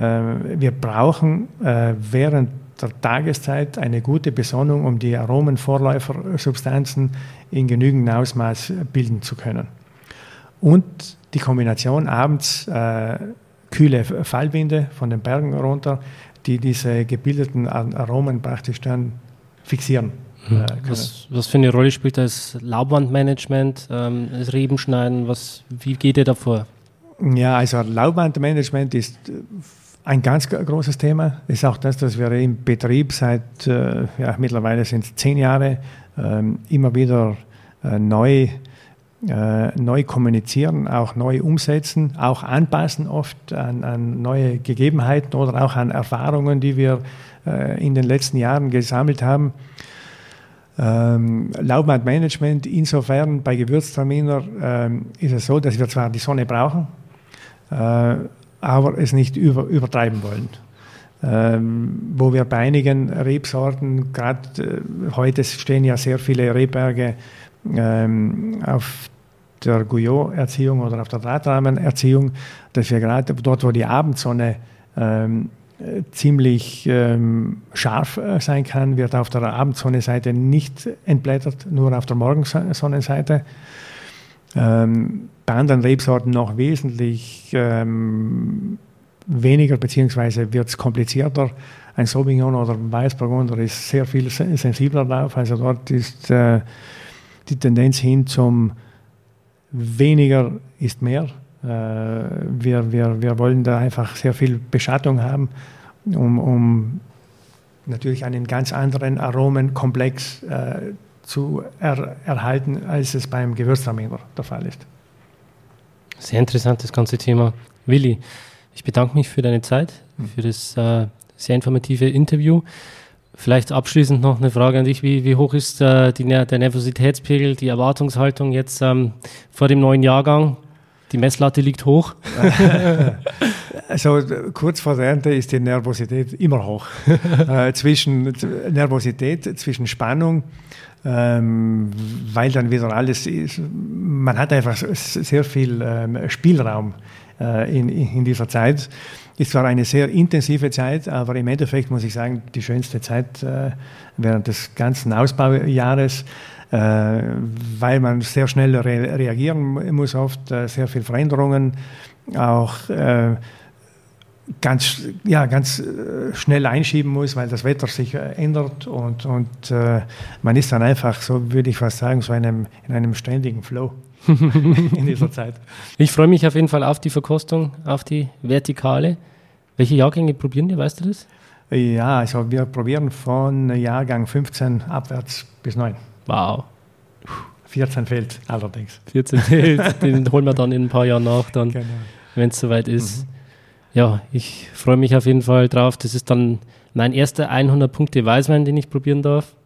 Speaker 2: wir brauchen äh, während der Tageszeit eine gute Besonnung, um die Aromenvorläufersubstanzen in genügendem Ausmaß bilden zu können. Und die Kombination abends äh, kühle Fallwinde von den Bergen runter, die diese gebildeten Aromen praktisch dann fixieren.
Speaker 1: Mhm. Äh, was, was, für eine Rolle spielt das Laubwandmanagement, ähm, das Rebenschneiden? Was, wie geht ihr da vor?
Speaker 2: Ja, also Laubwandmanagement ist ein ganz großes Thema ist auch das, dass wir im Betrieb seit, äh, ja, mittlerweile sind es zehn Jahre, ähm, immer wieder äh, neu, äh, neu kommunizieren, auch neu umsetzen, auch anpassen oft an, an neue Gegebenheiten oder auch an Erfahrungen, die wir äh, in den letzten Jahren gesammelt haben. Ähm, Laubwandmanagement, insofern bei Gewürztraminer ähm, ist es so, dass wir zwar die Sonne brauchen, äh, aber es nicht über, übertreiben wollen. Ähm, wo wir bei einigen Rebsorten, gerade äh, heute stehen ja sehr viele Rebberge ähm, auf der Guyot-Erziehung oder auf der Drahtrahmenerziehung, dass wir gerade dort, wo die Abendsonne ähm, ziemlich ähm, scharf äh, sein kann, wird auf der Abendsonnenseite nicht entblättert, nur auf der Morgensonnenseite. Ähm, bei anderen Rebsorten noch wesentlich ähm, weniger, beziehungsweise wird es komplizierter. Ein Sauvignon oder ein Weißburgunder ist sehr viel sensibler drauf. Also dort ist äh, die Tendenz hin zum weniger ist mehr. Äh, wir, wir, wir wollen da einfach sehr viel Beschattung haben, um, um natürlich einen ganz anderen Aromenkomplex äh, zu er, erhalten, als es beim Gewürztraminer der Fall ist.
Speaker 1: Sehr interessant, das ganze Thema. Willi, ich bedanke mich für deine Zeit, mhm. für das äh, sehr informative Interview. Vielleicht abschließend noch eine Frage an dich. Wie, wie hoch ist äh, die, der Nervositätspegel, die Erwartungshaltung jetzt ähm, vor dem neuen Jahrgang? Die Messlatte liegt hoch.
Speaker 2: also kurz vor der Ernte ist die Nervosität immer hoch. äh, zwischen Nervosität, zwischen Spannung, ähm, weil dann wieder alles ist. Man hat einfach sehr viel ähm, Spielraum äh, in, in dieser Zeit. Es war eine sehr intensive Zeit, aber im Endeffekt muss ich sagen, die schönste Zeit äh, während des ganzen Ausbaujahres, äh, weil man sehr schnell re reagieren muss, oft äh, sehr viele Veränderungen, auch äh, ganz, ja, ganz äh, schnell einschieben muss, weil das Wetter sich äh, ändert und, und man ist dann einfach, so würde ich fast sagen, so einem, in einem ständigen Flow in dieser Zeit.
Speaker 1: Ich freue mich auf jeden Fall auf die Verkostung, auf die Vertikale. Welche Jahrgänge probieren die, weißt du das?
Speaker 2: Ja, also wir probieren von Jahrgang 15 abwärts bis 9.
Speaker 1: Wow.
Speaker 2: 14 fehlt allerdings.
Speaker 1: 14 fehlt, den holen wir dann in ein paar Jahren nach, dann, genau. wenn es soweit ist. Mhm. Ja, ich freue mich auf jeden Fall drauf. Das ist dann mein erster 100 Punkte Weißwein, den ich probieren darf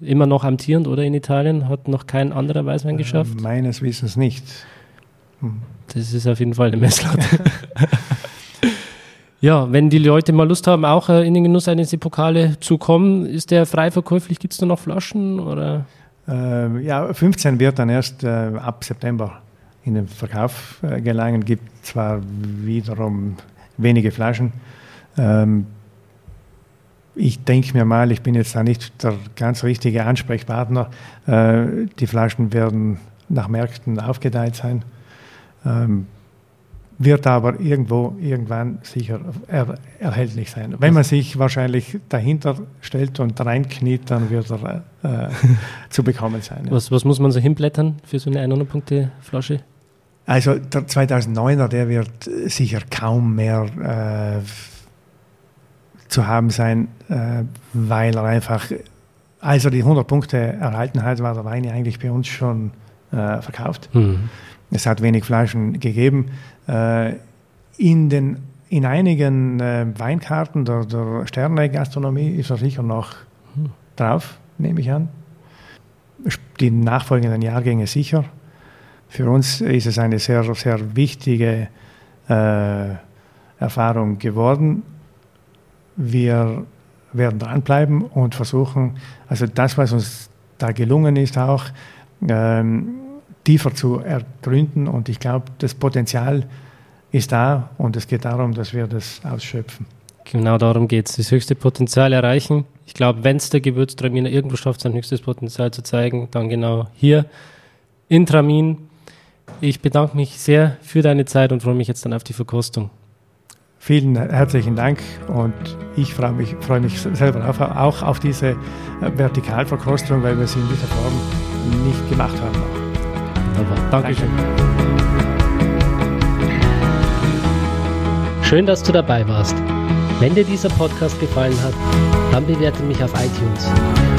Speaker 1: immer noch amtierend oder in Italien? Hat noch kein anderer Weißwein äh, geschafft?
Speaker 2: meines Wissens nicht.
Speaker 1: Hm. Das ist auf jeden Fall eine Messlatte. ja, wenn die Leute mal Lust haben, auch äh, in den Genuss eines Pokale zu kommen, ist der frei verkäuflich? Gibt es da noch Flaschen? Oder?
Speaker 2: Äh, ja, 15 wird dann erst äh, ab September in den Verkauf äh, gelangen. Gibt zwar wiederum wenige Flaschen. Ähm, ich denke mir mal, ich bin jetzt da nicht der ganz richtige Ansprechpartner. Äh, die Flaschen werden nach Märkten aufgeteilt sein. Ähm, wird aber irgendwo irgendwann sicher er, erhältlich sein. Wenn man sich wahrscheinlich dahinter stellt und reinkniet, dann wird er äh, zu bekommen sein.
Speaker 1: Ja. Was, was, muss man so hinblättern für so eine 100-Punkte-Flasche?
Speaker 2: Also der 2009er, der wird sicher kaum mehr äh, zu haben sein, äh, weil er einfach, als er die 100 Punkte erhalten hat, war der Wein ja eigentlich bei uns schon äh, verkauft. Mhm. Es hat wenig Flaschen gegeben. Äh, in, den, in einigen äh, Weinkarten der, der Sterne-Gastronomie ist er sicher noch mhm. drauf, nehme ich an. Die nachfolgenden Jahrgänge sicher. Für uns ist es eine sehr, sehr wichtige äh, Erfahrung geworden wir werden dranbleiben und versuchen, also das, was uns da gelungen ist, auch ähm, tiefer zu ergründen. Und ich glaube, das Potenzial ist da und es geht darum, dass wir das ausschöpfen.
Speaker 1: Genau darum geht es, das höchste Potenzial erreichen. Ich glaube, wenn es der Gewürztraminer irgendwo schafft, sein höchstes Potenzial zu zeigen, dann genau hier in Tramin. Ich bedanke mich sehr für deine Zeit und freue mich jetzt dann auf die Verkostung.
Speaker 2: Vielen herzlichen Dank und ich freue mich, freue mich selber auf, auch auf diese Vertikalverkostung, weil wir sie in dieser Form nicht gemacht haben.
Speaker 1: Wunderbar. Dankeschön. Schön, dass du dabei warst. Wenn dir dieser Podcast gefallen hat, dann bewerte mich auf iTunes.